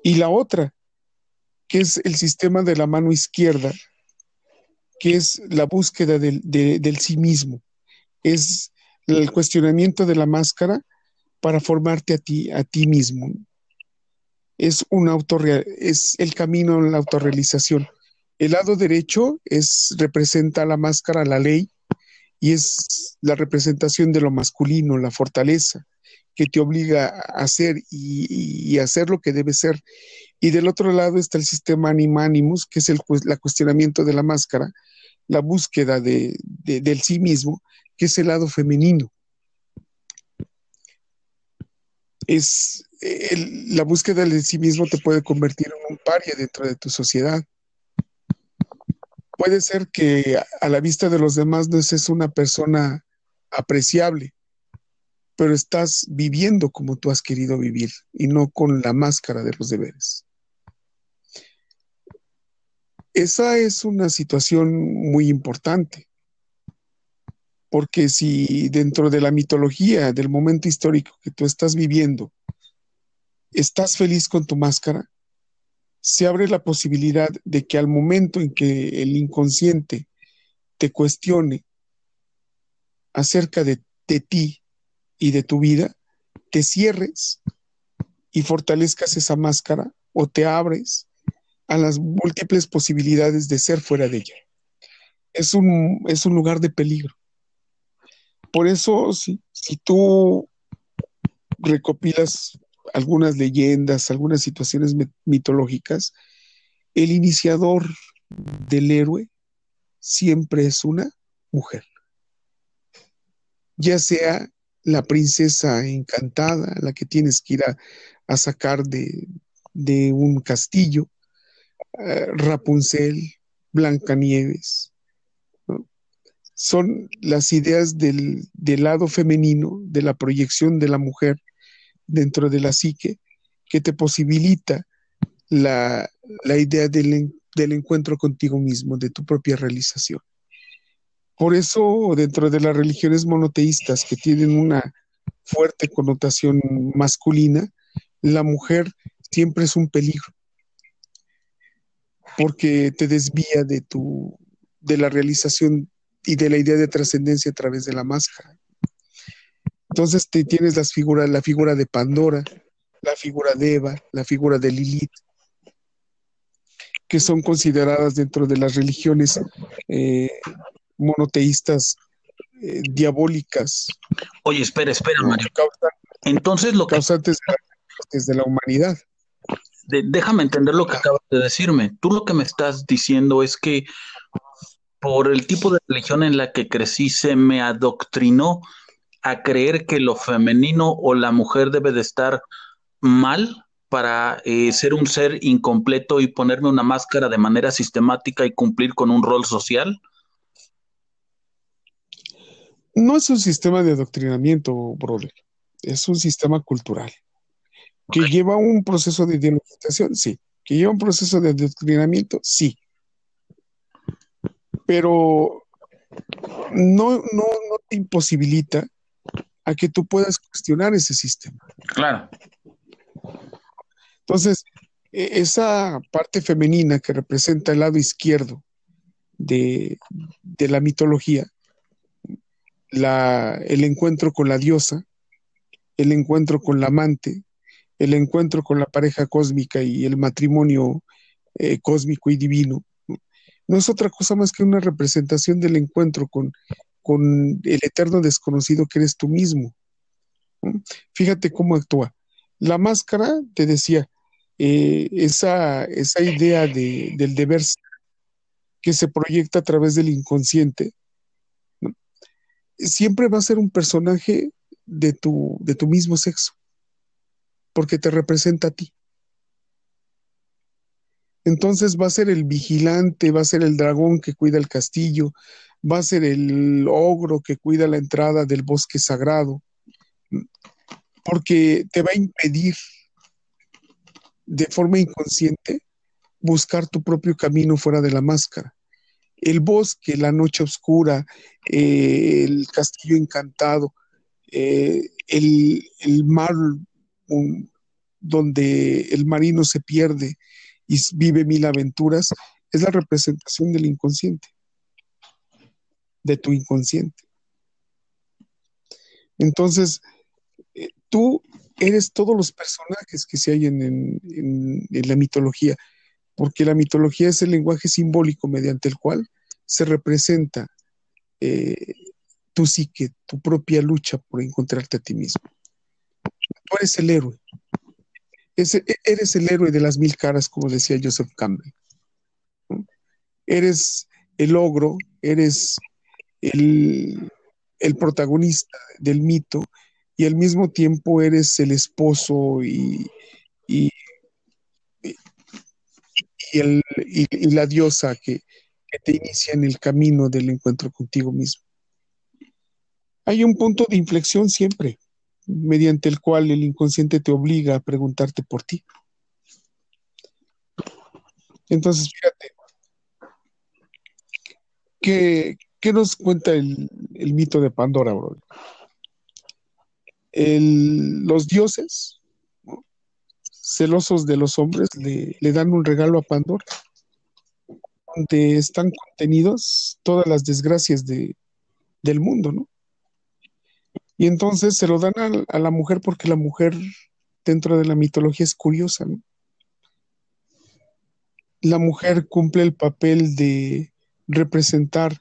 Y la otra, que es el sistema de la mano izquierda, que es la búsqueda del, del sí mismo, es el cuestionamiento de la máscara para formarte a ti, a ti mismo. Es un es el camino a la autorrealización. El lado derecho es, representa la máscara, la ley, y es la representación de lo masculino, la fortaleza, que te obliga a hacer y, hacer lo que debe ser. Y del otro lado está el sistema anima animus, que es el la cuestionamiento de la máscara, la búsqueda de, del sí mismo, que es el lado femenino. Es la búsqueda del sí mismo te puede convertir en un paria dentro de tu sociedad puede ser que a la vista de los demás no es una persona apreciable, pero estás viviendo como tú has querido vivir y no con la máscara de los deberes. Esa es una situación muy importante, porque si dentro de la mitología, del momento histórico que tú estás viviendo, estás feliz con tu máscara, se abre la posibilidad de que al momento en que el inconsciente te cuestione acerca de, ti y de tu vida, te cierres y fortalezcas esa máscara o te abres a las múltiples posibilidades de ser fuera de ella. Es un, es un lugar de peligro. Por eso, si, tú recopilas algunas leyendas, algunas situaciones mitológicas, el iniciador del héroe siempre es una mujer. Ya sea la princesa encantada, la que tienes que ir a, sacar de, un castillo, eh, Rapunzel, Blancanieves. Son las ideas del, del lado femenino, de la proyección de la mujer dentro de la psique que te posibilita la, idea del, del, encuentro contigo mismo, de tu propia realización. Por eso, dentro de las religiones monoteístas que tienen una fuerte connotación masculina, la mujer siempre es un peligro, porque te desvía de tu de la realización y de la idea de trascendencia a través de la máscara. Entonces te tienes las figuras, la figura de Pandora, la figura de Eva, la figura de Lilith, que son consideradas dentro de las religiones eh, monoteístas eh, diabólicas. Oye, espera, espera, Mario. Entonces lo que... Causantes de la, humanidad. déjame entender lo que acabas de decirme. Tú lo que me estás diciendo es que por el tipo de religión en la que crecí se me adoctrinó a creer que lo femenino o la mujer debe de estar mal para eh, ser un ser incompleto y ponerme una máscara de manera sistemática y cumplir con un rol social? No es un sistema de adoctrinamiento, brother. Es un sistema cultural que lleva un proceso de ideologización, sí. Que lleva un proceso de adoctrinamiento, sí. Pero no, no, no te imposibilita a que tú puedas cuestionar ese sistema. Claro. Entonces, e, esa parte femenina que representa el lado izquierdo de, la mitología, el encuentro con la diosa, el encuentro con la amante, el encuentro con la pareja cósmica y el matrimonio eh, cósmico y divino, no es otra cosa más que una representación del encuentro con, con el eterno desconocido que eres tú mismo. Fíjate cómo actúa. La máscara, te decía, eh, esa, esa, idea de, del deber que se proyecta a través del inconsciente, siempre va a ser un personaje de tu, de tu mismo sexo, porque te representa a ti. Entonces va a ser el vigilante, va a ser el dragón que cuida el castillo, va a ser el ogro que cuida la entrada del bosque sagrado, porque te va a impedir de forma inconsciente buscar tu propio camino fuera de la máscara. El bosque, la noche oscura, eh, el castillo encantado, eh, el, mar donde el marino se pierde y vive mil aventuras, es la representación del inconsciente, de tu inconsciente. Entonces, eh, tú eres todos los personajes que se hay en, la mitología, porque la mitología es el lenguaje simbólico mediante el cual se representa eh, tu psique, tu propia lucha por encontrarte a ti mismo. Tú eres el héroe. Eres el héroe de las mil caras, como decía Joseph Campbell. Eres el ogro, eres el, el protagonista del mito y al mismo tiempo eres el esposo y, y, la diosa que, te inicia en el camino del encuentro contigo mismo. Hay un punto de inflexión siempre, mediante el cual el inconsciente te obliga a preguntarte por ti. Entonces, fíjate, ¿qué, nos cuenta el, el mito de Pandora, bro? los dioses, celosos de los hombres, le, dan un regalo a Pandora, donde están contenidos todas las desgracias de, del mundo, ¿no? Y entonces se lo dan a, la mujer porque la mujer dentro de la mitología es curiosa. La mujer cumple el papel de representar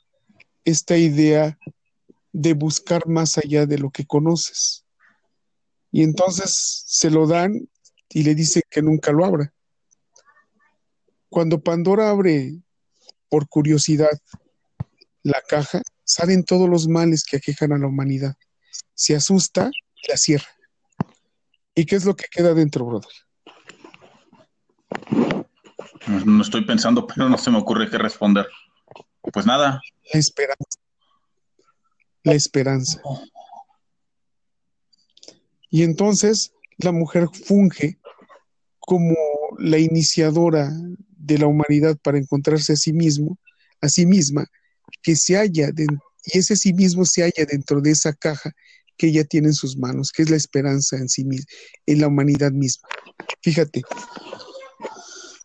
esta idea de buscar más allá de lo que conoces. Y entonces se lo dan y le dice que nunca lo abra. Cuando Pandora abre por curiosidad la caja, salen todos los males que aquejan a la humanidad. Se asusta y la cierra. ¿Y qué es lo que queda dentro, brother? No estoy pensando, pero no se me ocurre qué responder. Pues nada. La esperanza. La esperanza. Y entonces la mujer funge como la iniciadora de la humanidad para encontrarse a sí mismo, a sí misma, que se halla, y ese sí mismo se halla dentro de esa caja que ella tiene en sus manos, que es la esperanza en sí misma, en la humanidad misma. Fíjate,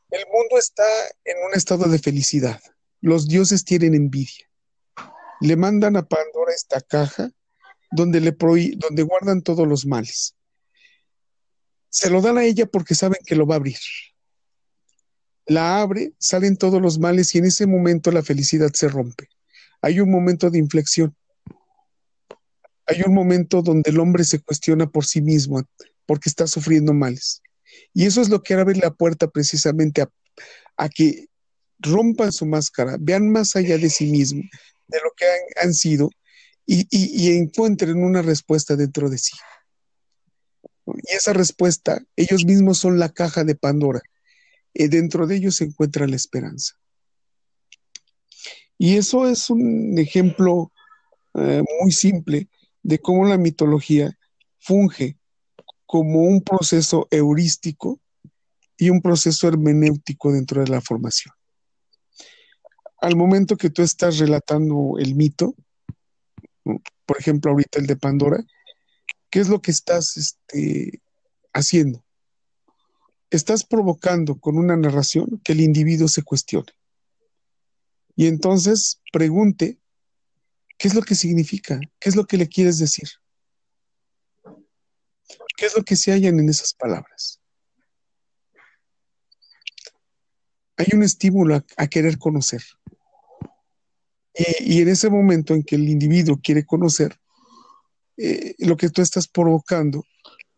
el mundo está en un estado de felicidad. Los dioses tienen envidia. Le mandan a Pandora esta caja donde, le donde guardan todos los males. Se lo dan a ella porque saben que lo va a abrir. La abre, salen todos los males y en ese momento la felicidad se rompe. Hay un momento de inflexión. Hay un momento donde el hombre se cuestiona por sí mismo porque está sufriendo males. Y eso es lo que abre la puerta precisamente a, que rompan su máscara, vean más allá de sí mismos, de lo que han, sido, y, encuentren una respuesta dentro de sí. Y esa respuesta, ellos mismos son la caja de Pandora. Y dentro de ellos se encuentra la esperanza. Y eso es un ejemplo eh, muy simple de cómo la mitología funge como un proceso heurístico y un proceso hermenéutico dentro de la formación. Al momento que tú estás relatando el mito, por ejemplo, ahorita el de Pandora, ¿qué es lo que estás este, haciendo? Estás provocando con una narración que el individuo se cuestione. Y entonces pregunte, ¿qué es lo que significa? ¿Qué es lo que le quieres decir? ¿Qué es lo que se hallan en esas palabras? Hay un estímulo a, querer conocer. Y, en ese momento en que el individuo quiere conocer, eh, lo que tú estás provocando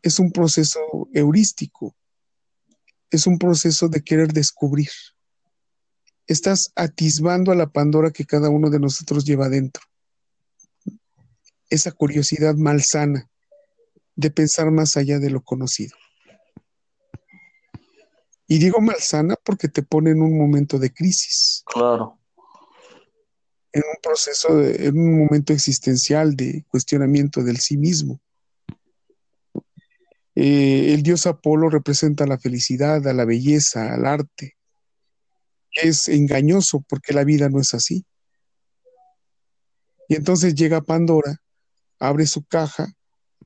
es un proceso heurístico, es un proceso de querer descubrir. Estás atisbando a la Pandora que cada uno de nosotros lleva dentro. Esa curiosidad malsana de pensar más allá de lo conocido. Y digo malsana porque te pone en un momento de crisis. Claro. En un proceso, en un momento existencial de cuestionamiento del sí mismo. Eh, el dios Apolo representa la felicidad, a la belleza, al arte. Es engañoso porque la vida no es así. Y entonces llega Pandora, abre su caja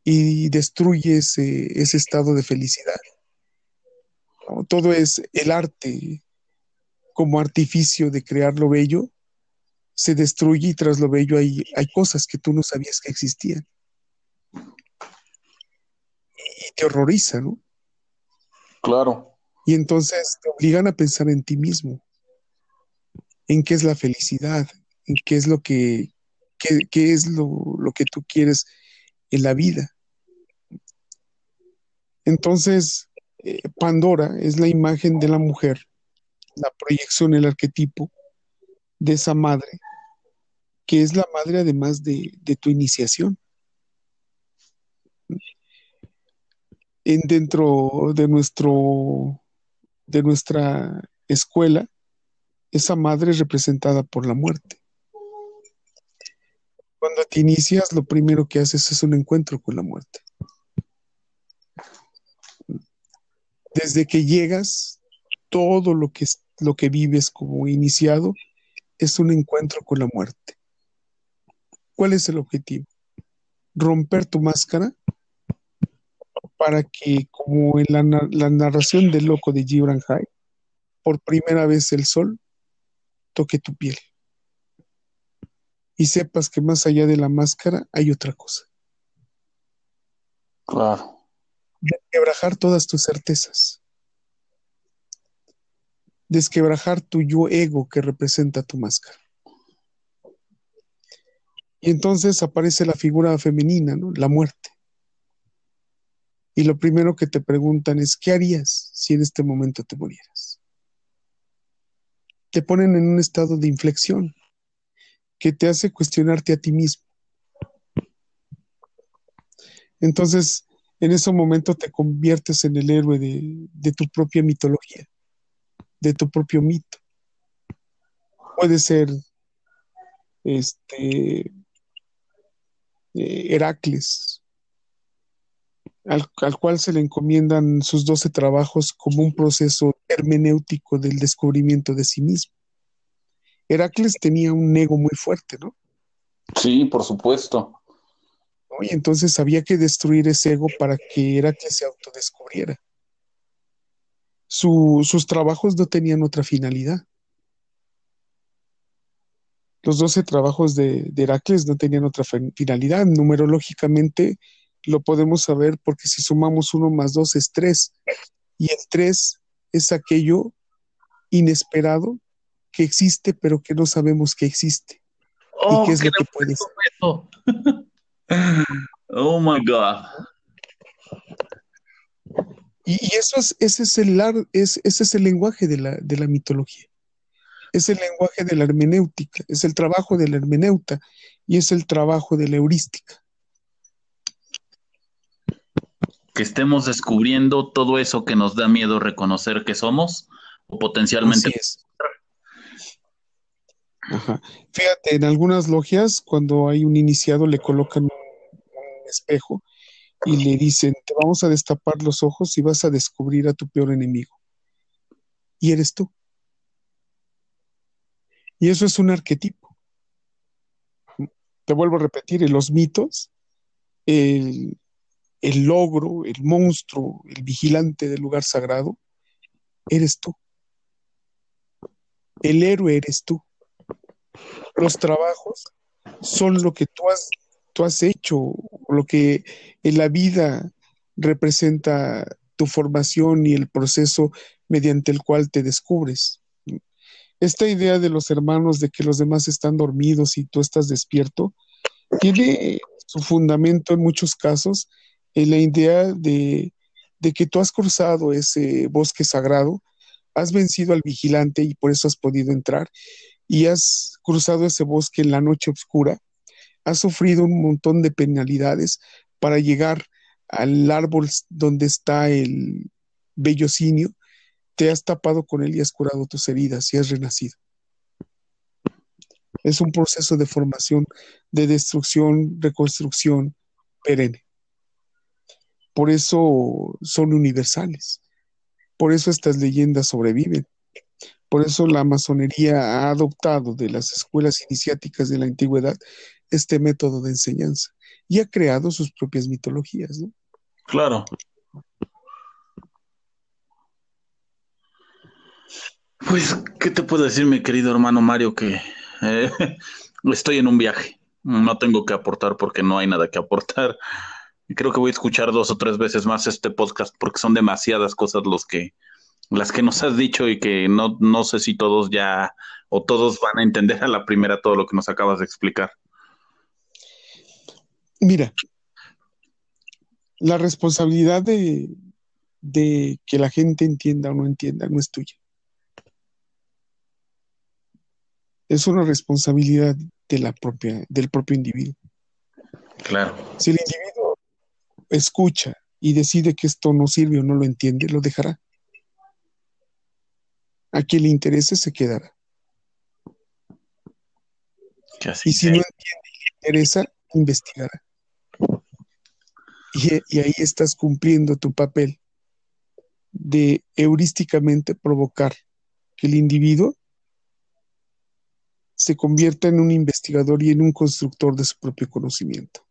y destruye ese, estado de felicidad. Todo es el arte como artificio de crear lo bello, se destruye y tras lo bello hay, hay cosas que tú no sabías que existían. Y te horroriza, ¿no? Claro. Y entonces te obligan a pensar en ti mismo, en qué es la felicidad, en qué es lo que, qué, es lo, lo que tú quieres en la vida. Entonces, eh, Pandora es la imagen de la mujer, la proyección, el arquetipo de esa madre, que es la madre además de, tu iniciación. En, dentro de nuestro de nuestra escuela, esa madre es representada por la muerte. Cuando te inicias, lo primero que haces es un encuentro con la muerte. Desde que llegas, todo lo que, lo que vives como iniciado es un encuentro con la muerte. ¿Cuál es el objetivo? Romper tu máscara para que, como en la, narración del loco de Gibran High, por primera vez el sol toque tu piel y sepas que más allá de la máscara hay otra cosa. Claro. Desquebrajar todas tus certezas. Desquebrajar tu yo ego que representa tu máscara. Y entonces aparece la figura femenina, ¿no? La muerte. Y lo primero que te preguntan es, ¿qué harías si en este momento te murieras? Te ponen en un estado de inflexión que te hace cuestionarte a ti mismo. Entonces, en ese momento te conviertes en el héroe de, tu propia mitología, de tu propio mito. Puede ser este eh, Heracles, al, al, cual se le encomiendan sus doce trabajos como un proceso hermenéutico del descubrimiento de sí mismo. Heracles tenía un ego muy fuerte, ¿no? Sí, por supuesto. Y entonces había que destruir ese ego para que Heracles se autodescubriera. sus trabajos no tenían otra finalidad. Los doce trabajos de, de Heracles no tenían otra finalidad. Numerológicamente lo podemos saber porque si sumamos uno más dos es tres. Y el tres es aquello inesperado que existe, pero que no sabemos que existe. ¿Y oh, qué es lo que puede (laughs) oh my God. Y, eso es, ese, es el, es, ese es el lenguaje de la, de la mitología. Es el lenguaje de la hermenéutica, es el trabajo de la hermeneuta y es el trabajo de la heurística. Que estemos descubriendo todo eso que nos da miedo reconocer que somos o potencialmente. Fíjate, en algunas logias, cuando hay un iniciado, le colocan un, espejo y le dicen, te vamos a destapar los ojos y vas a descubrir a tu peor enemigo. Y eres tú. Y eso es un arquetipo. Te vuelvo a repetir, en los mitos, el logro, el monstruo, el vigilante del lugar sagrado, eres tú. El héroe eres tú los trabajos son lo que tú has, tú has hecho, lo que en la vida representa tu formación y el proceso mediante el cual te descubres. Esta idea de los hermanos de que los demás están dormidos y tú estás despierto tiene su fundamento en muchos casos en la idea de, de que tú has cruzado ese bosque sagrado, has vencido al vigilante y por eso has podido entrar y has cruzado ese bosque en la noche oscura, has sufrido un montón de penalidades para llegar al árbol donde está el bellocinio, te has tapado con él y has curado tus heridas y has renacido. Es un proceso de formación, de destrucción, reconstrucción perenne. Por eso son universales. Por eso estas leyendas sobreviven. Por eso la masonería ha adoptado de las escuelas iniciáticas de la antigüedad este método de enseñanza y ha creado sus propias mitologías, ¿no? Claro. Pues, ¿qué te puedo decir, mi querido hermano Mario? Que eh, (laughs) estoy en un viaje. No tengo que aportar porque no hay nada que aportar. Creo que voy a escuchar dos o tres veces más este podcast porque son demasiadas cosas los que, las que nos has dicho y que no, no sé si todos ya o todos van a entender a la primera todo lo que nos acabas de explicar. Mira, la responsabilidad de, que la gente entienda o no entienda no es tuya. Es una responsabilidad de la propia, del propio individuo. Claro. Si el individuo escucha y decide que esto no sirve o no lo entiende, lo dejará. A quien le interese se quedará. y si no entiende y le interesa, investigará. Y, y, ahí estás cumpliendo tu papel de heurísticamente provocar que el individuo se convierta en un investigador y en un constructor de su propio conocimiento.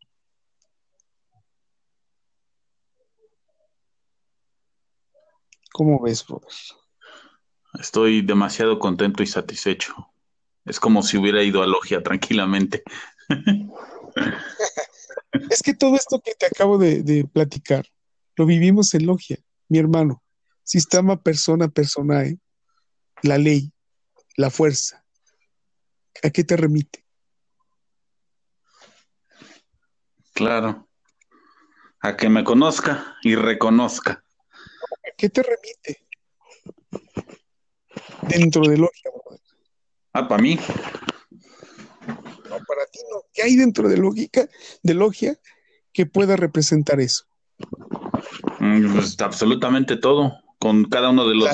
¿Cómo ves, Robert? Estoy demasiado contento y satisfecho. Es como si hubiera ido a Logia tranquilamente. (laughs) es que todo esto que te acabo de, platicar, lo vivimos en Logia, mi hermano. Sistema persona personae, la ley, la fuerza. ¿A qué te remite? Claro. A que me conozca y reconozca. ¿A qué te remite? Dentro de Logia. Ah, para mí. No, para ti no. ¿Qué hay dentro de lógica, de Logia, que pueda representar eso? Mm, pues absolutamente todo, con cada uno de los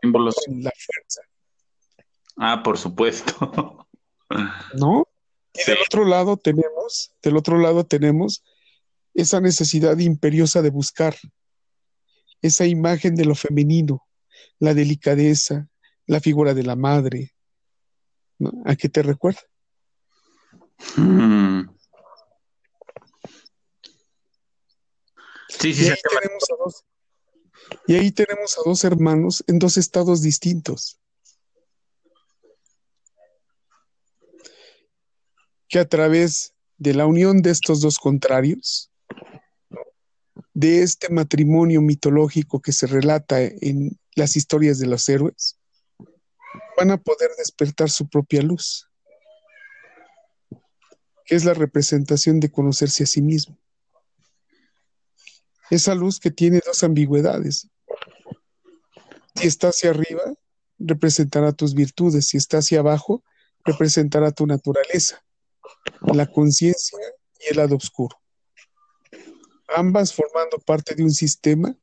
símbolos. La fuerza. Ah, por supuesto. (laughs) ¿No? Y del otro lado tenemos, del otro lado tenemos esa necesidad imperiosa de buscar, esa imagen de lo femenino, la delicadeza, la figura de la madre. ¿A qué te recuerda? Mm. Sí, sí, y, ahí tenemos a dos, y ahí tenemos a dos hermanos en dos estados distintos. Que a través de la unión de estos dos contrarios, de este matrimonio mitológico que se relata en las historias de los héroes, van a poder despertar su propia luz, que es la representación de conocerse a sí mismo. Esa luz que tiene dos ambigüedades. Si está hacia arriba, representará tus virtudes. Si está hacia abajo, representará tu naturaleza, la conciencia y el lado oscuro. Ambas formando parte de un sistema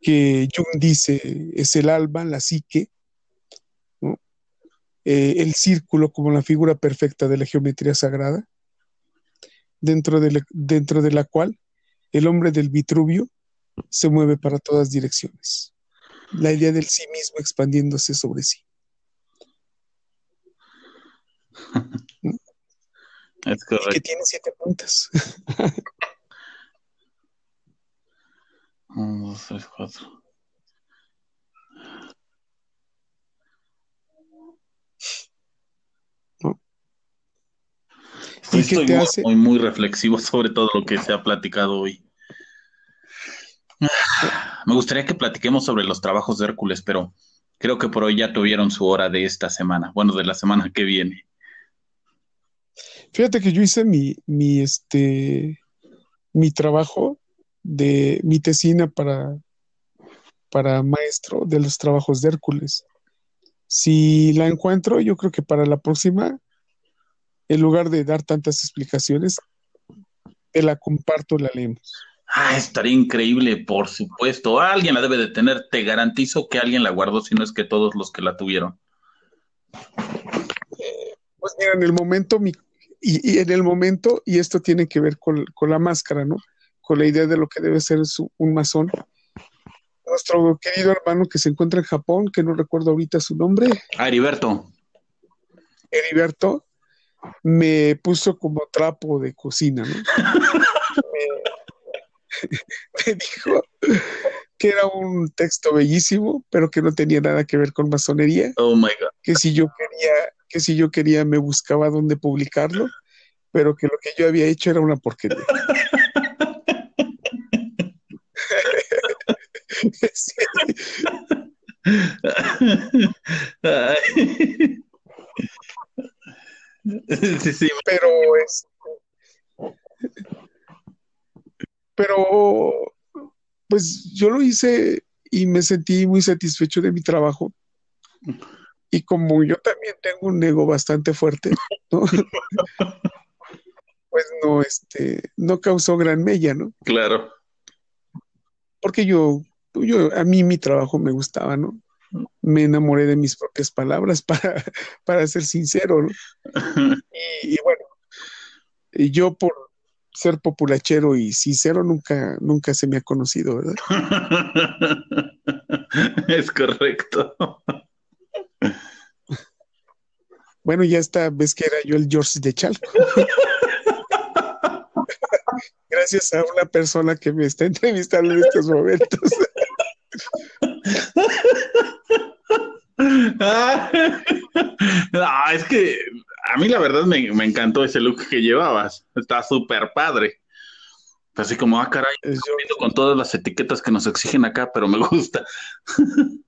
que Jung dice es el alma, la psique, eh, el círculo como la figura perfecta de la geometría sagrada, dentro de, la, dentro de la cual el hombre del Vitruvio se mueve para todas direcciones. La idea del sí mismo expandiéndose sobre sí. (laughs) Es correcto. que tiene siete puntas. Uno, dos, tres, cuatro. ¿Y Estoy muy, hace? muy, muy reflexivo sobre todo lo que se ha platicado hoy. Me gustaría que platiquemos sobre los trabajos de Hércules, pero creo que por hoy ya tuvieron su hora de esta semana, bueno, de la semana que viene. Fíjate que yo hice mi, mi, este, mi trabajo de mi tesina para, para maestro de los trabajos de Hércules. Si la encuentro, yo creo que para la próxima, en lugar de dar tantas explicaciones, te la comparto, la leemos. Ah, estaría increíble, por supuesto. Alguien la debe de tener. Te garantizo que alguien la guardó, si no es que todos los que la tuvieron. Pues mira, en el momento, mi, y, y, en el momento, y esto tiene que ver con, con, la máscara, ¿no? Con la idea de lo que debe ser su, un masón. Nuestro querido hermano que se encuentra en Japón, que no recuerdo ahorita su nombre. Ah, Heriberto. Heriberto, me puso como trapo de cocina, ¿no? (laughs) me, (laughs) me dijo que era un texto bellísimo, pero que no tenía nada que ver con masonería. Oh my God. Que si yo quería, que si yo quería me buscaba dónde publicarlo, pero que lo que yo había hecho era una porquería. (laughs) sí. (laughs) sí, sí. (laughs) Pero es. Pero, pues yo lo hice y me sentí muy satisfecho de mi trabajo. Y como yo también tengo un ego bastante fuerte, ¿no? (laughs) pues no, este, no causó gran mella, ¿no? Claro. Porque yo, yo, a mí mi trabajo me gustaba, ¿no? Me enamoré de mis propias palabras (laughs) para, para ser sincero, ¿no? (laughs) Y, y bueno, y yo por ser populachero y sincero nunca, nunca se me ha conocido, ¿verdad? (laughs) Es correcto. Bueno, ya esta vez que era yo el George de Chalco. Gracias a una persona que me está entrevistando en estos momentos. No, (laughs) es que a mí la verdad me, me encantó ese look que llevabas. Está súper padre. Así como, ah, caray, yo. con todas las etiquetas que nos exigen acá, pero me gusta. (laughs)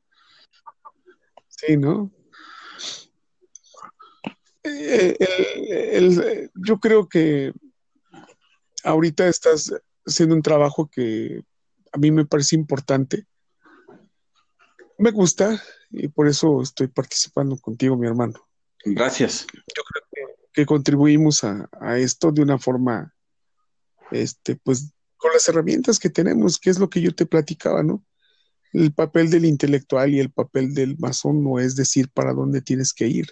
Sí, ¿no? Eh, el- el- yo creo que ahorita estás haciendo un trabajo que a mí me parece importante. Me gusta y por eso estoy participando contigo, mi hermano. Gracias. Yo creo que, que contribuimos a, a esto de una forma, este, pues, con las herramientas que tenemos, que es lo que yo te platicaba, ¿no? El papel del intelectual y el papel del masón no es decir para dónde tienes que ir,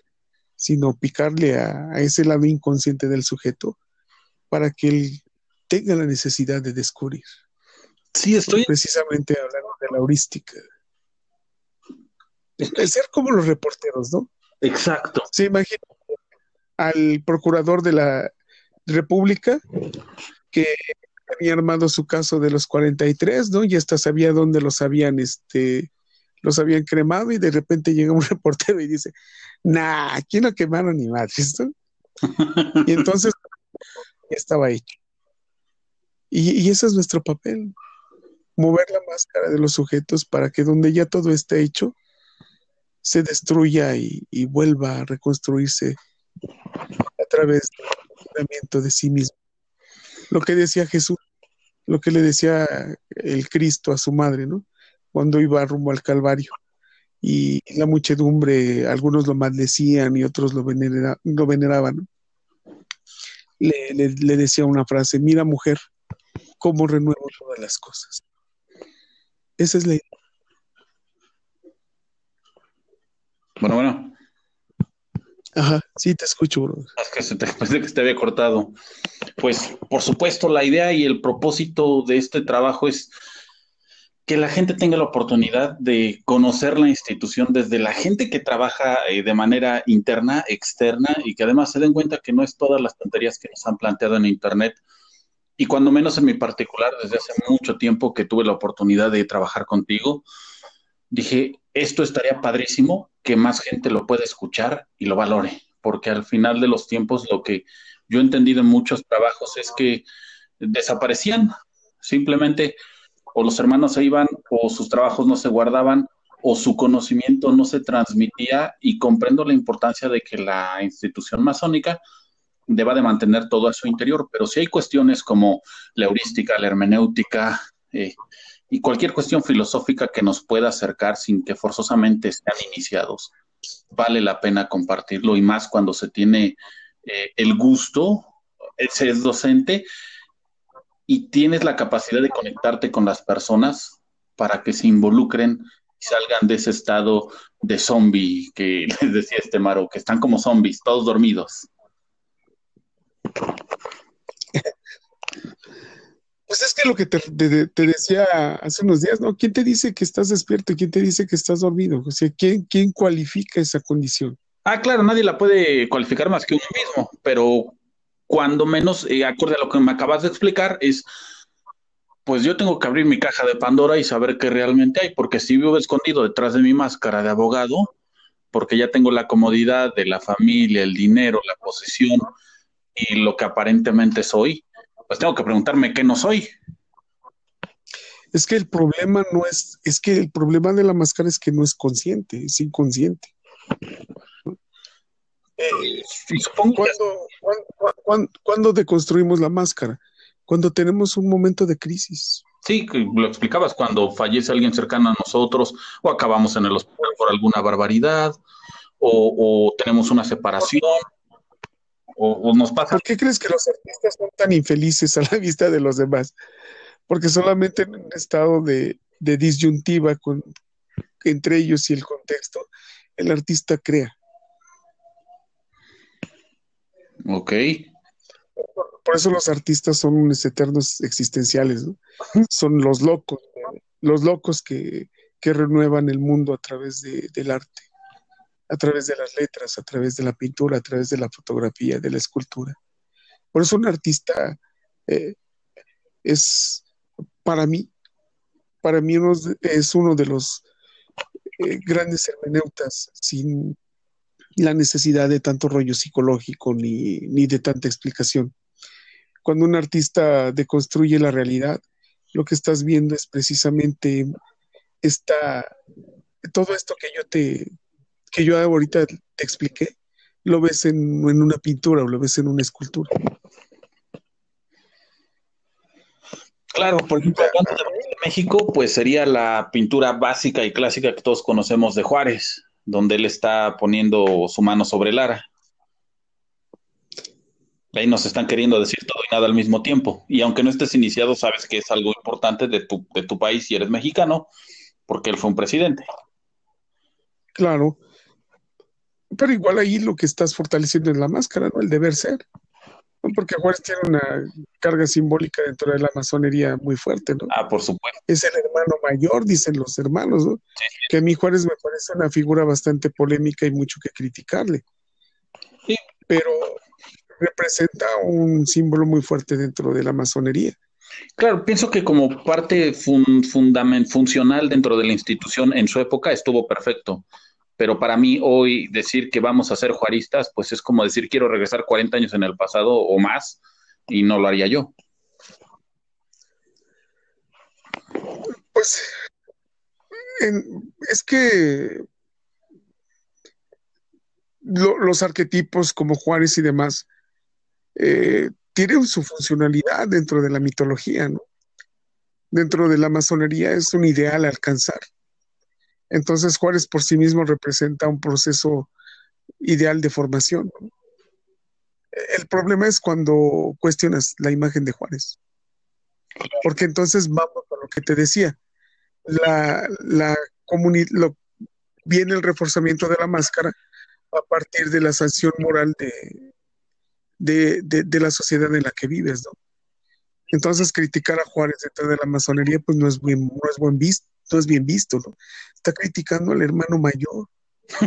sino picarle a, a ese lado inconsciente del sujeto para que él tenga la necesidad de descubrir. Sí, estoy. Precisamente hablando de la heurística. El ser como los reporteros, ¿no? Exacto. Se imagina al procurador de la República que había armado su caso de los 43, ¿no? Y hasta sabía dónde los habían, este, los habían cremado y de repente llega un (laughs) reportero y dice, nah, aquí no quemaron ni madres, ¿no? Y entonces ya estaba hecho. Y, y ese es nuestro papel, mover la máscara de los sujetos para que donde ya todo está hecho, se destruya y, y vuelva a reconstruirse a través del de sí mismo. Lo que decía Jesús, lo que le decía el Cristo a su madre, ¿no? cuando iba rumbo al Calvario. Y la muchedumbre, algunos lo maldecían y otros lo, lo veneraban. Le, le, decía una frase, mira mujer, cómo renuevo todas las cosas. Esa es la idea. Bueno, bueno. Ajá, sí, te escucho, bro. Es que se te, (laughs) pensé que te había cortado. Pues, por supuesto, la idea y el propósito de este trabajo es que la gente tenga la oportunidad de conocer la institución desde la gente que trabaja eh, de manera interna, externa, y que además se den cuenta que no es todas las tonterías que nos han planteado en Internet. Y cuando menos en mi particular, desde hace mucho tiempo que tuve la oportunidad de trabajar contigo, dije, esto estaría padrísimo que más gente lo pueda escuchar y lo valore, porque al final de los tiempos lo que yo he entendido en muchos trabajos es que desaparecían, simplemente o los hermanos se iban o sus trabajos no se guardaban o su conocimiento no se transmitía y comprendo la importancia de que la institución masónica deba de mantener todo a su interior, pero si hay cuestiones como la heurística, la hermenéutica, eh, y cualquier cuestión filosófica que nos pueda acercar sin que forzosamente sean iniciados. Vale la pena compartirlo y más cuando se tiene eh, el gusto, se es docente y tienes la capacidad de conectarte con las personas para que se involucren y salgan de ese estado de zombie que (laughs) les decía este Maro, que están como zombies, todos dormidos. Pues es que lo que te, decía hace unos días, ¿no? ¿Quién te dice que estás despierto? ¿Quién te dice que estás dormido? O sea, ¿quién, quién cualifica esa condición? Ah, claro, nadie la puede cualificar más que uno mismo, pero cuando menos, eh, acorde a lo que me acabas de explicar, es, pues yo tengo que abrir mi caja de Pandora y saber qué realmente hay, porque si vivo escondido detrás de mi máscara de abogado, porque ya tengo la comodidad de la familia, el dinero, la posesión y lo que aparentemente soy, pues tengo que preguntarme qué no soy. Es que el problema no es, es que el problema de la máscara es que no es consciente, es inconsciente. Eh, ¿Cuándo, deconstruimos la máscara? Cuando tenemos un momento de crisis. Sí, lo explicabas, cuando fallece alguien cercano a nosotros, o acabamos en el hospital por alguna barbaridad, o tenemos una separación, o, nos pasa. ¿Por qué crees que los artistas son tan infelices a la vista de los demás? Porque solamente en un estado de, disyuntiva con, entre ellos y el contexto, el artista crea. Ok. Por, eso los artistas son unos eternos existenciales, ¿no? Son los locos, los locos que, renuevan el mundo a través del arte a través de las letras, a través de la pintura, a través de la fotografía, de la escultura. Por eso un artista eh, es, para mí, para mí es uno de los eh, grandes hermeneutas sin la necesidad de tanto rollo psicológico ni, ni de tanta explicación. Cuando un artista deconstruye la realidad, lo que estás viendo es precisamente esta, todo esto que yo te, que yo ahorita te expliqué, lo ves en, una pintura o lo ves en una escultura. Claro, por ejemplo, de México, pues sería la pintura básica y clásica que todos conocemos de Juárez, donde él está poniendo su mano sobre Lara. Ahí nos están queriendo decir todo y nada al mismo tiempo. Y aunque no estés iniciado, sabes que es algo importante de tu, de tu país si eres mexicano, porque él fue un presidente. Claro, pero igual ahí lo que estás fortaleciendo es la máscara, ¿no? El deber ser. Porque Juárez tiene una carga simbólica dentro de la masonería muy fuerte, ¿no? Ah, por supuesto. Es el hermano mayor, dicen los hermanos, ¿no? Que a mí Juárez me parece una figura bastante polémica y mucho que criticarle. Sí. Pero representa un símbolo muy fuerte dentro de la masonería. Claro, pienso que como parte funcional dentro de la institución en su época estuvo perfecto pero para mí hoy decir que vamos a ser juaristas, pues es como decir quiero regresar 40 años en el pasado o más y no lo haría yo. Pues es que los arquetipos como Juárez y demás eh, tienen su funcionalidad dentro de la mitología, ¿no? dentro de la masonería es un ideal alcanzar. Entonces Juárez por sí mismo representa un proceso ideal de formación. El problema es cuando cuestionas la imagen de Juárez. Porque entonces vamos a lo que te decía. La, viene el reforzamiento de la máscara a partir de la sanción moral de, de, la sociedad en la que vives, ¿no? Entonces criticar a Juárez dentro de la masonería pues no es, no es buen visto, no es bien visto, ¿no? Está criticando al hermano mayor. (laughs)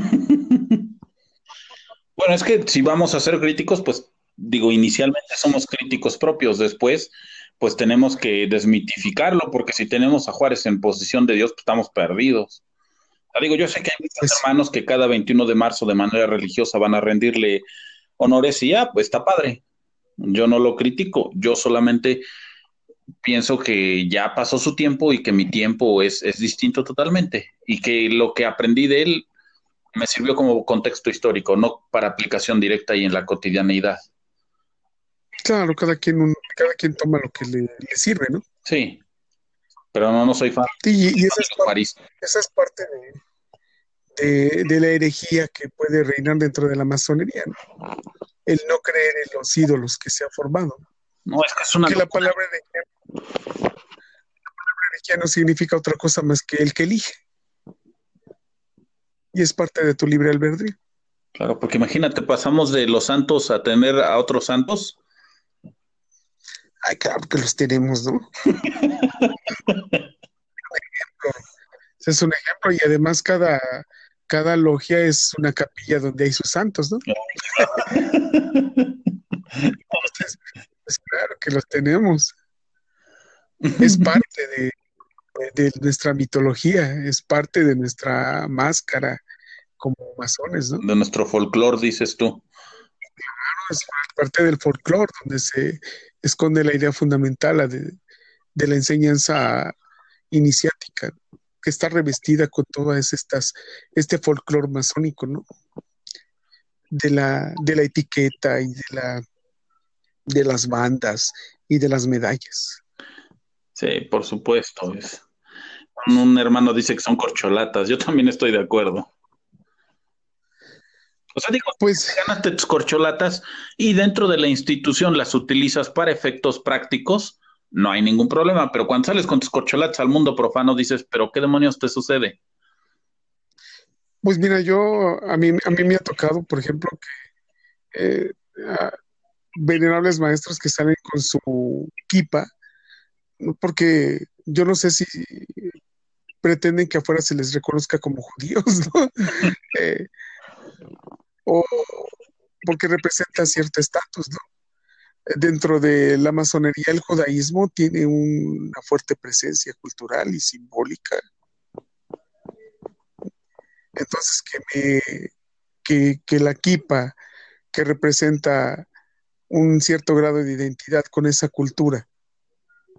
bueno, es que si vamos a ser críticos, pues digo, inicialmente somos críticos propios, después pues tenemos que desmitificarlo, porque si tenemos a Juárez en posición de Dios, pues estamos perdidos. digo, yo sé que hay muchos pues hermanos que cada 21 de marzo de manera religiosa van a rendirle honores y ya, pues está padre. Yo no lo critico, yo solamente pienso que ya pasó su tiempo y que mi tiempo es, es distinto totalmente y que lo que aprendí de él me sirvió como contexto histórico, no para aplicación directa y en la cotidianeidad. Claro, cada quien, cada quien toma lo que le, sirve, ¿no? Sí, pero no, no soy fan. y, esa, es parte, de, de, la herejía que puede reinar dentro de la masonería, ¿no? El no creer en los ídolos que se han formado. No, es que es una. Que la palabra, de, la palabra herejía no significa otra cosa más que el que elige. Y es parte de tu libre albedrío. Claro, porque imagínate, pasamos de los santos a tener a otros santos Ay, claro que los tenemos, ¿no? (laughs) es un ejemplo y además cada, cada logia es una capilla donde hay sus santos, ¿no? (laughs) Entonces, pues claro que los tenemos. Es (laughs) parte de, de, nuestra mitología, es parte de nuestra máscara como masones, ¿no? De nuestro folclore, dices tú. Claro, es parte del folclore donde se esconde la idea fundamental de, la enseñanza iniciática, que está revestida con todas estas, este folclore masónico, ¿no? De la, de la etiqueta y de la de las bandas y de las medallas. Sí, por supuesto. Un hermano dice que son corcholatas. Yo también estoy de acuerdo. O sea, digo, pues ganaste tus corcholatas y dentro de la institución las utilizas para efectos prácticos, no hay ningún problema. Pero cuando sales con tus corcholatas al mundo profano, dices, ¿pero qué demonios te sucede? Pues mira, yo, a mí, a mí me ha tocado, por ejemplo, que eh, venerables maestros que salen con su kipa, porque yo no sé si pretenden que afuera se les reconozca como judíos, (laughs) ¿no? eh, o porque representa cierto estatus, ¿no? Dentro de la masonería, el judaísmo tiene una fuerte presencia cultural y simbólica. Entonces, que, me, que, la kipa, que representa un cierto grado de identidad con esa cultura,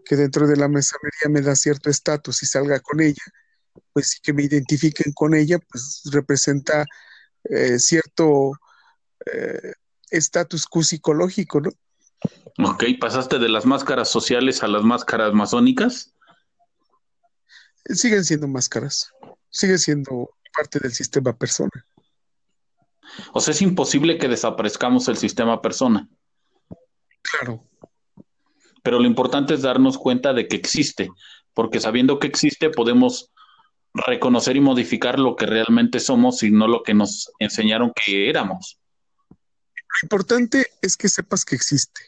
que dentro de la masonería me da cierto estatus y salga con ella, pues que me identifiquen con ella, pues representa eh, cierto eh, estatus quo psicológico, ¿no? Ok, pasaste de las máscaras sociales a las máscaras masónicas. Siguen siendo máscaras, sigue siendo parte del sistema persona. O sea, es imposible que desaparezcamos el sistema persona. Claro. Pero lo importante es darnos cuenta de que existe, porque sabiendo que existe podemos reconocer y modificar lo que realmente somos y no lo que nos enseñaron que éramos. Lo importante es que sepas que existe,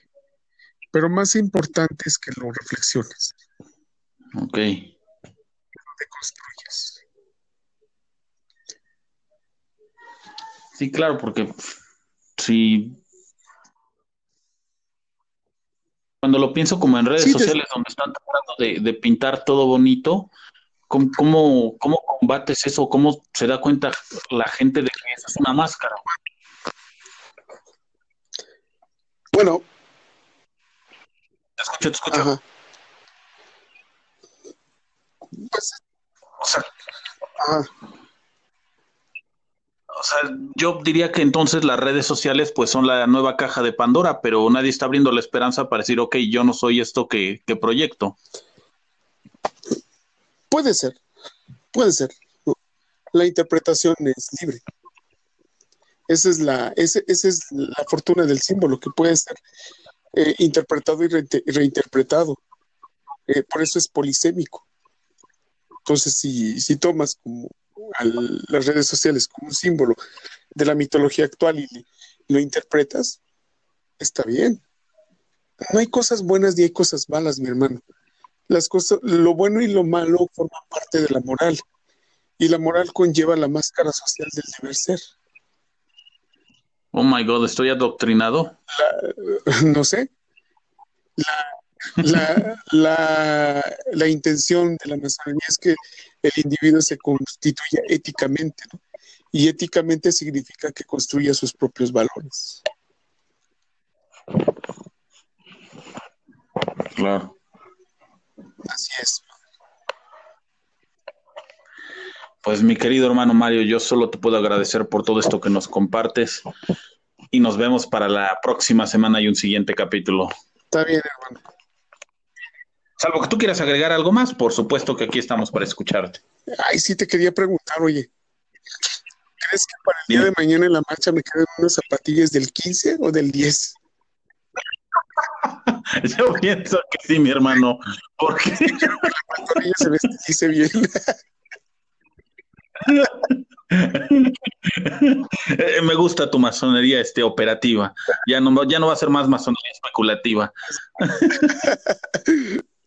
pero más importante es que lo reflexiones. Ok. Te construyes. Sí, claro, porque si cuando lo pienso como en redes sociales donde están tratando de, de pintar todo bonito, ¿Cómo, cómo, combates eso? ¿Cómo se da cuenta la gente de que esa es una máscara? Bueno. Te escucho, te escucho. Pues, o sea, o sea, yo diría que entonces las redes sociales pues son la nueva caja de Pandora, pero nadie está abriendo la esperanza para decir, ok, yo no soy esto que, que proyecto. Puede ser, puede ser. La interpretación es libre. Esa es la, esa es la fortuna del símbolo, que puede ser eh, interpretado y reinterpretado. Eh, por eso es polisémico. Entonces, si, si tomas como las redes sociales como un símbolo de la mitología actual y lo interpretas, está bien. No hay cosas buenas ni hay cosas malas, mi hermano. Las cosas, lo bueno y lo malo forman parte de la moral. Y la moral conlleva la máscara social del deber ser. Oh my God, ¿estoy adoctrinado? no sé. La, la, intención de la masonería es que el individuo se constituya éticamente, ¿no? Y éticamente significa que construya sus propios valores. Claro. Así es. Pues mi querido hermano Mario, yo solo te puedo agradecer por todo esto que nos compartes y nos vemos para la próxima semana y un siguiente capítulo. Está bien, hermano. Salvo que tú quieras agregar algo más, por supuesto que aquí estamos para escucharte. Ay, sí, te quería preguntar, oye, ¿crees que para el día de mañana en la marcha me quedan unas zapatillas del 15 o del 10? (laughs) Yo pienso que sí, mi hermano, porque... ella se vestice bien. (laughs) Me gusta tu masonería este, operativa. Ya no, ya no va a ser más masonería especulativa. (laughs)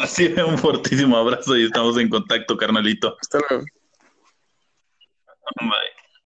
Recibe un fortísimo abrazo y estamos en contacto, carnalito. Hasta luego.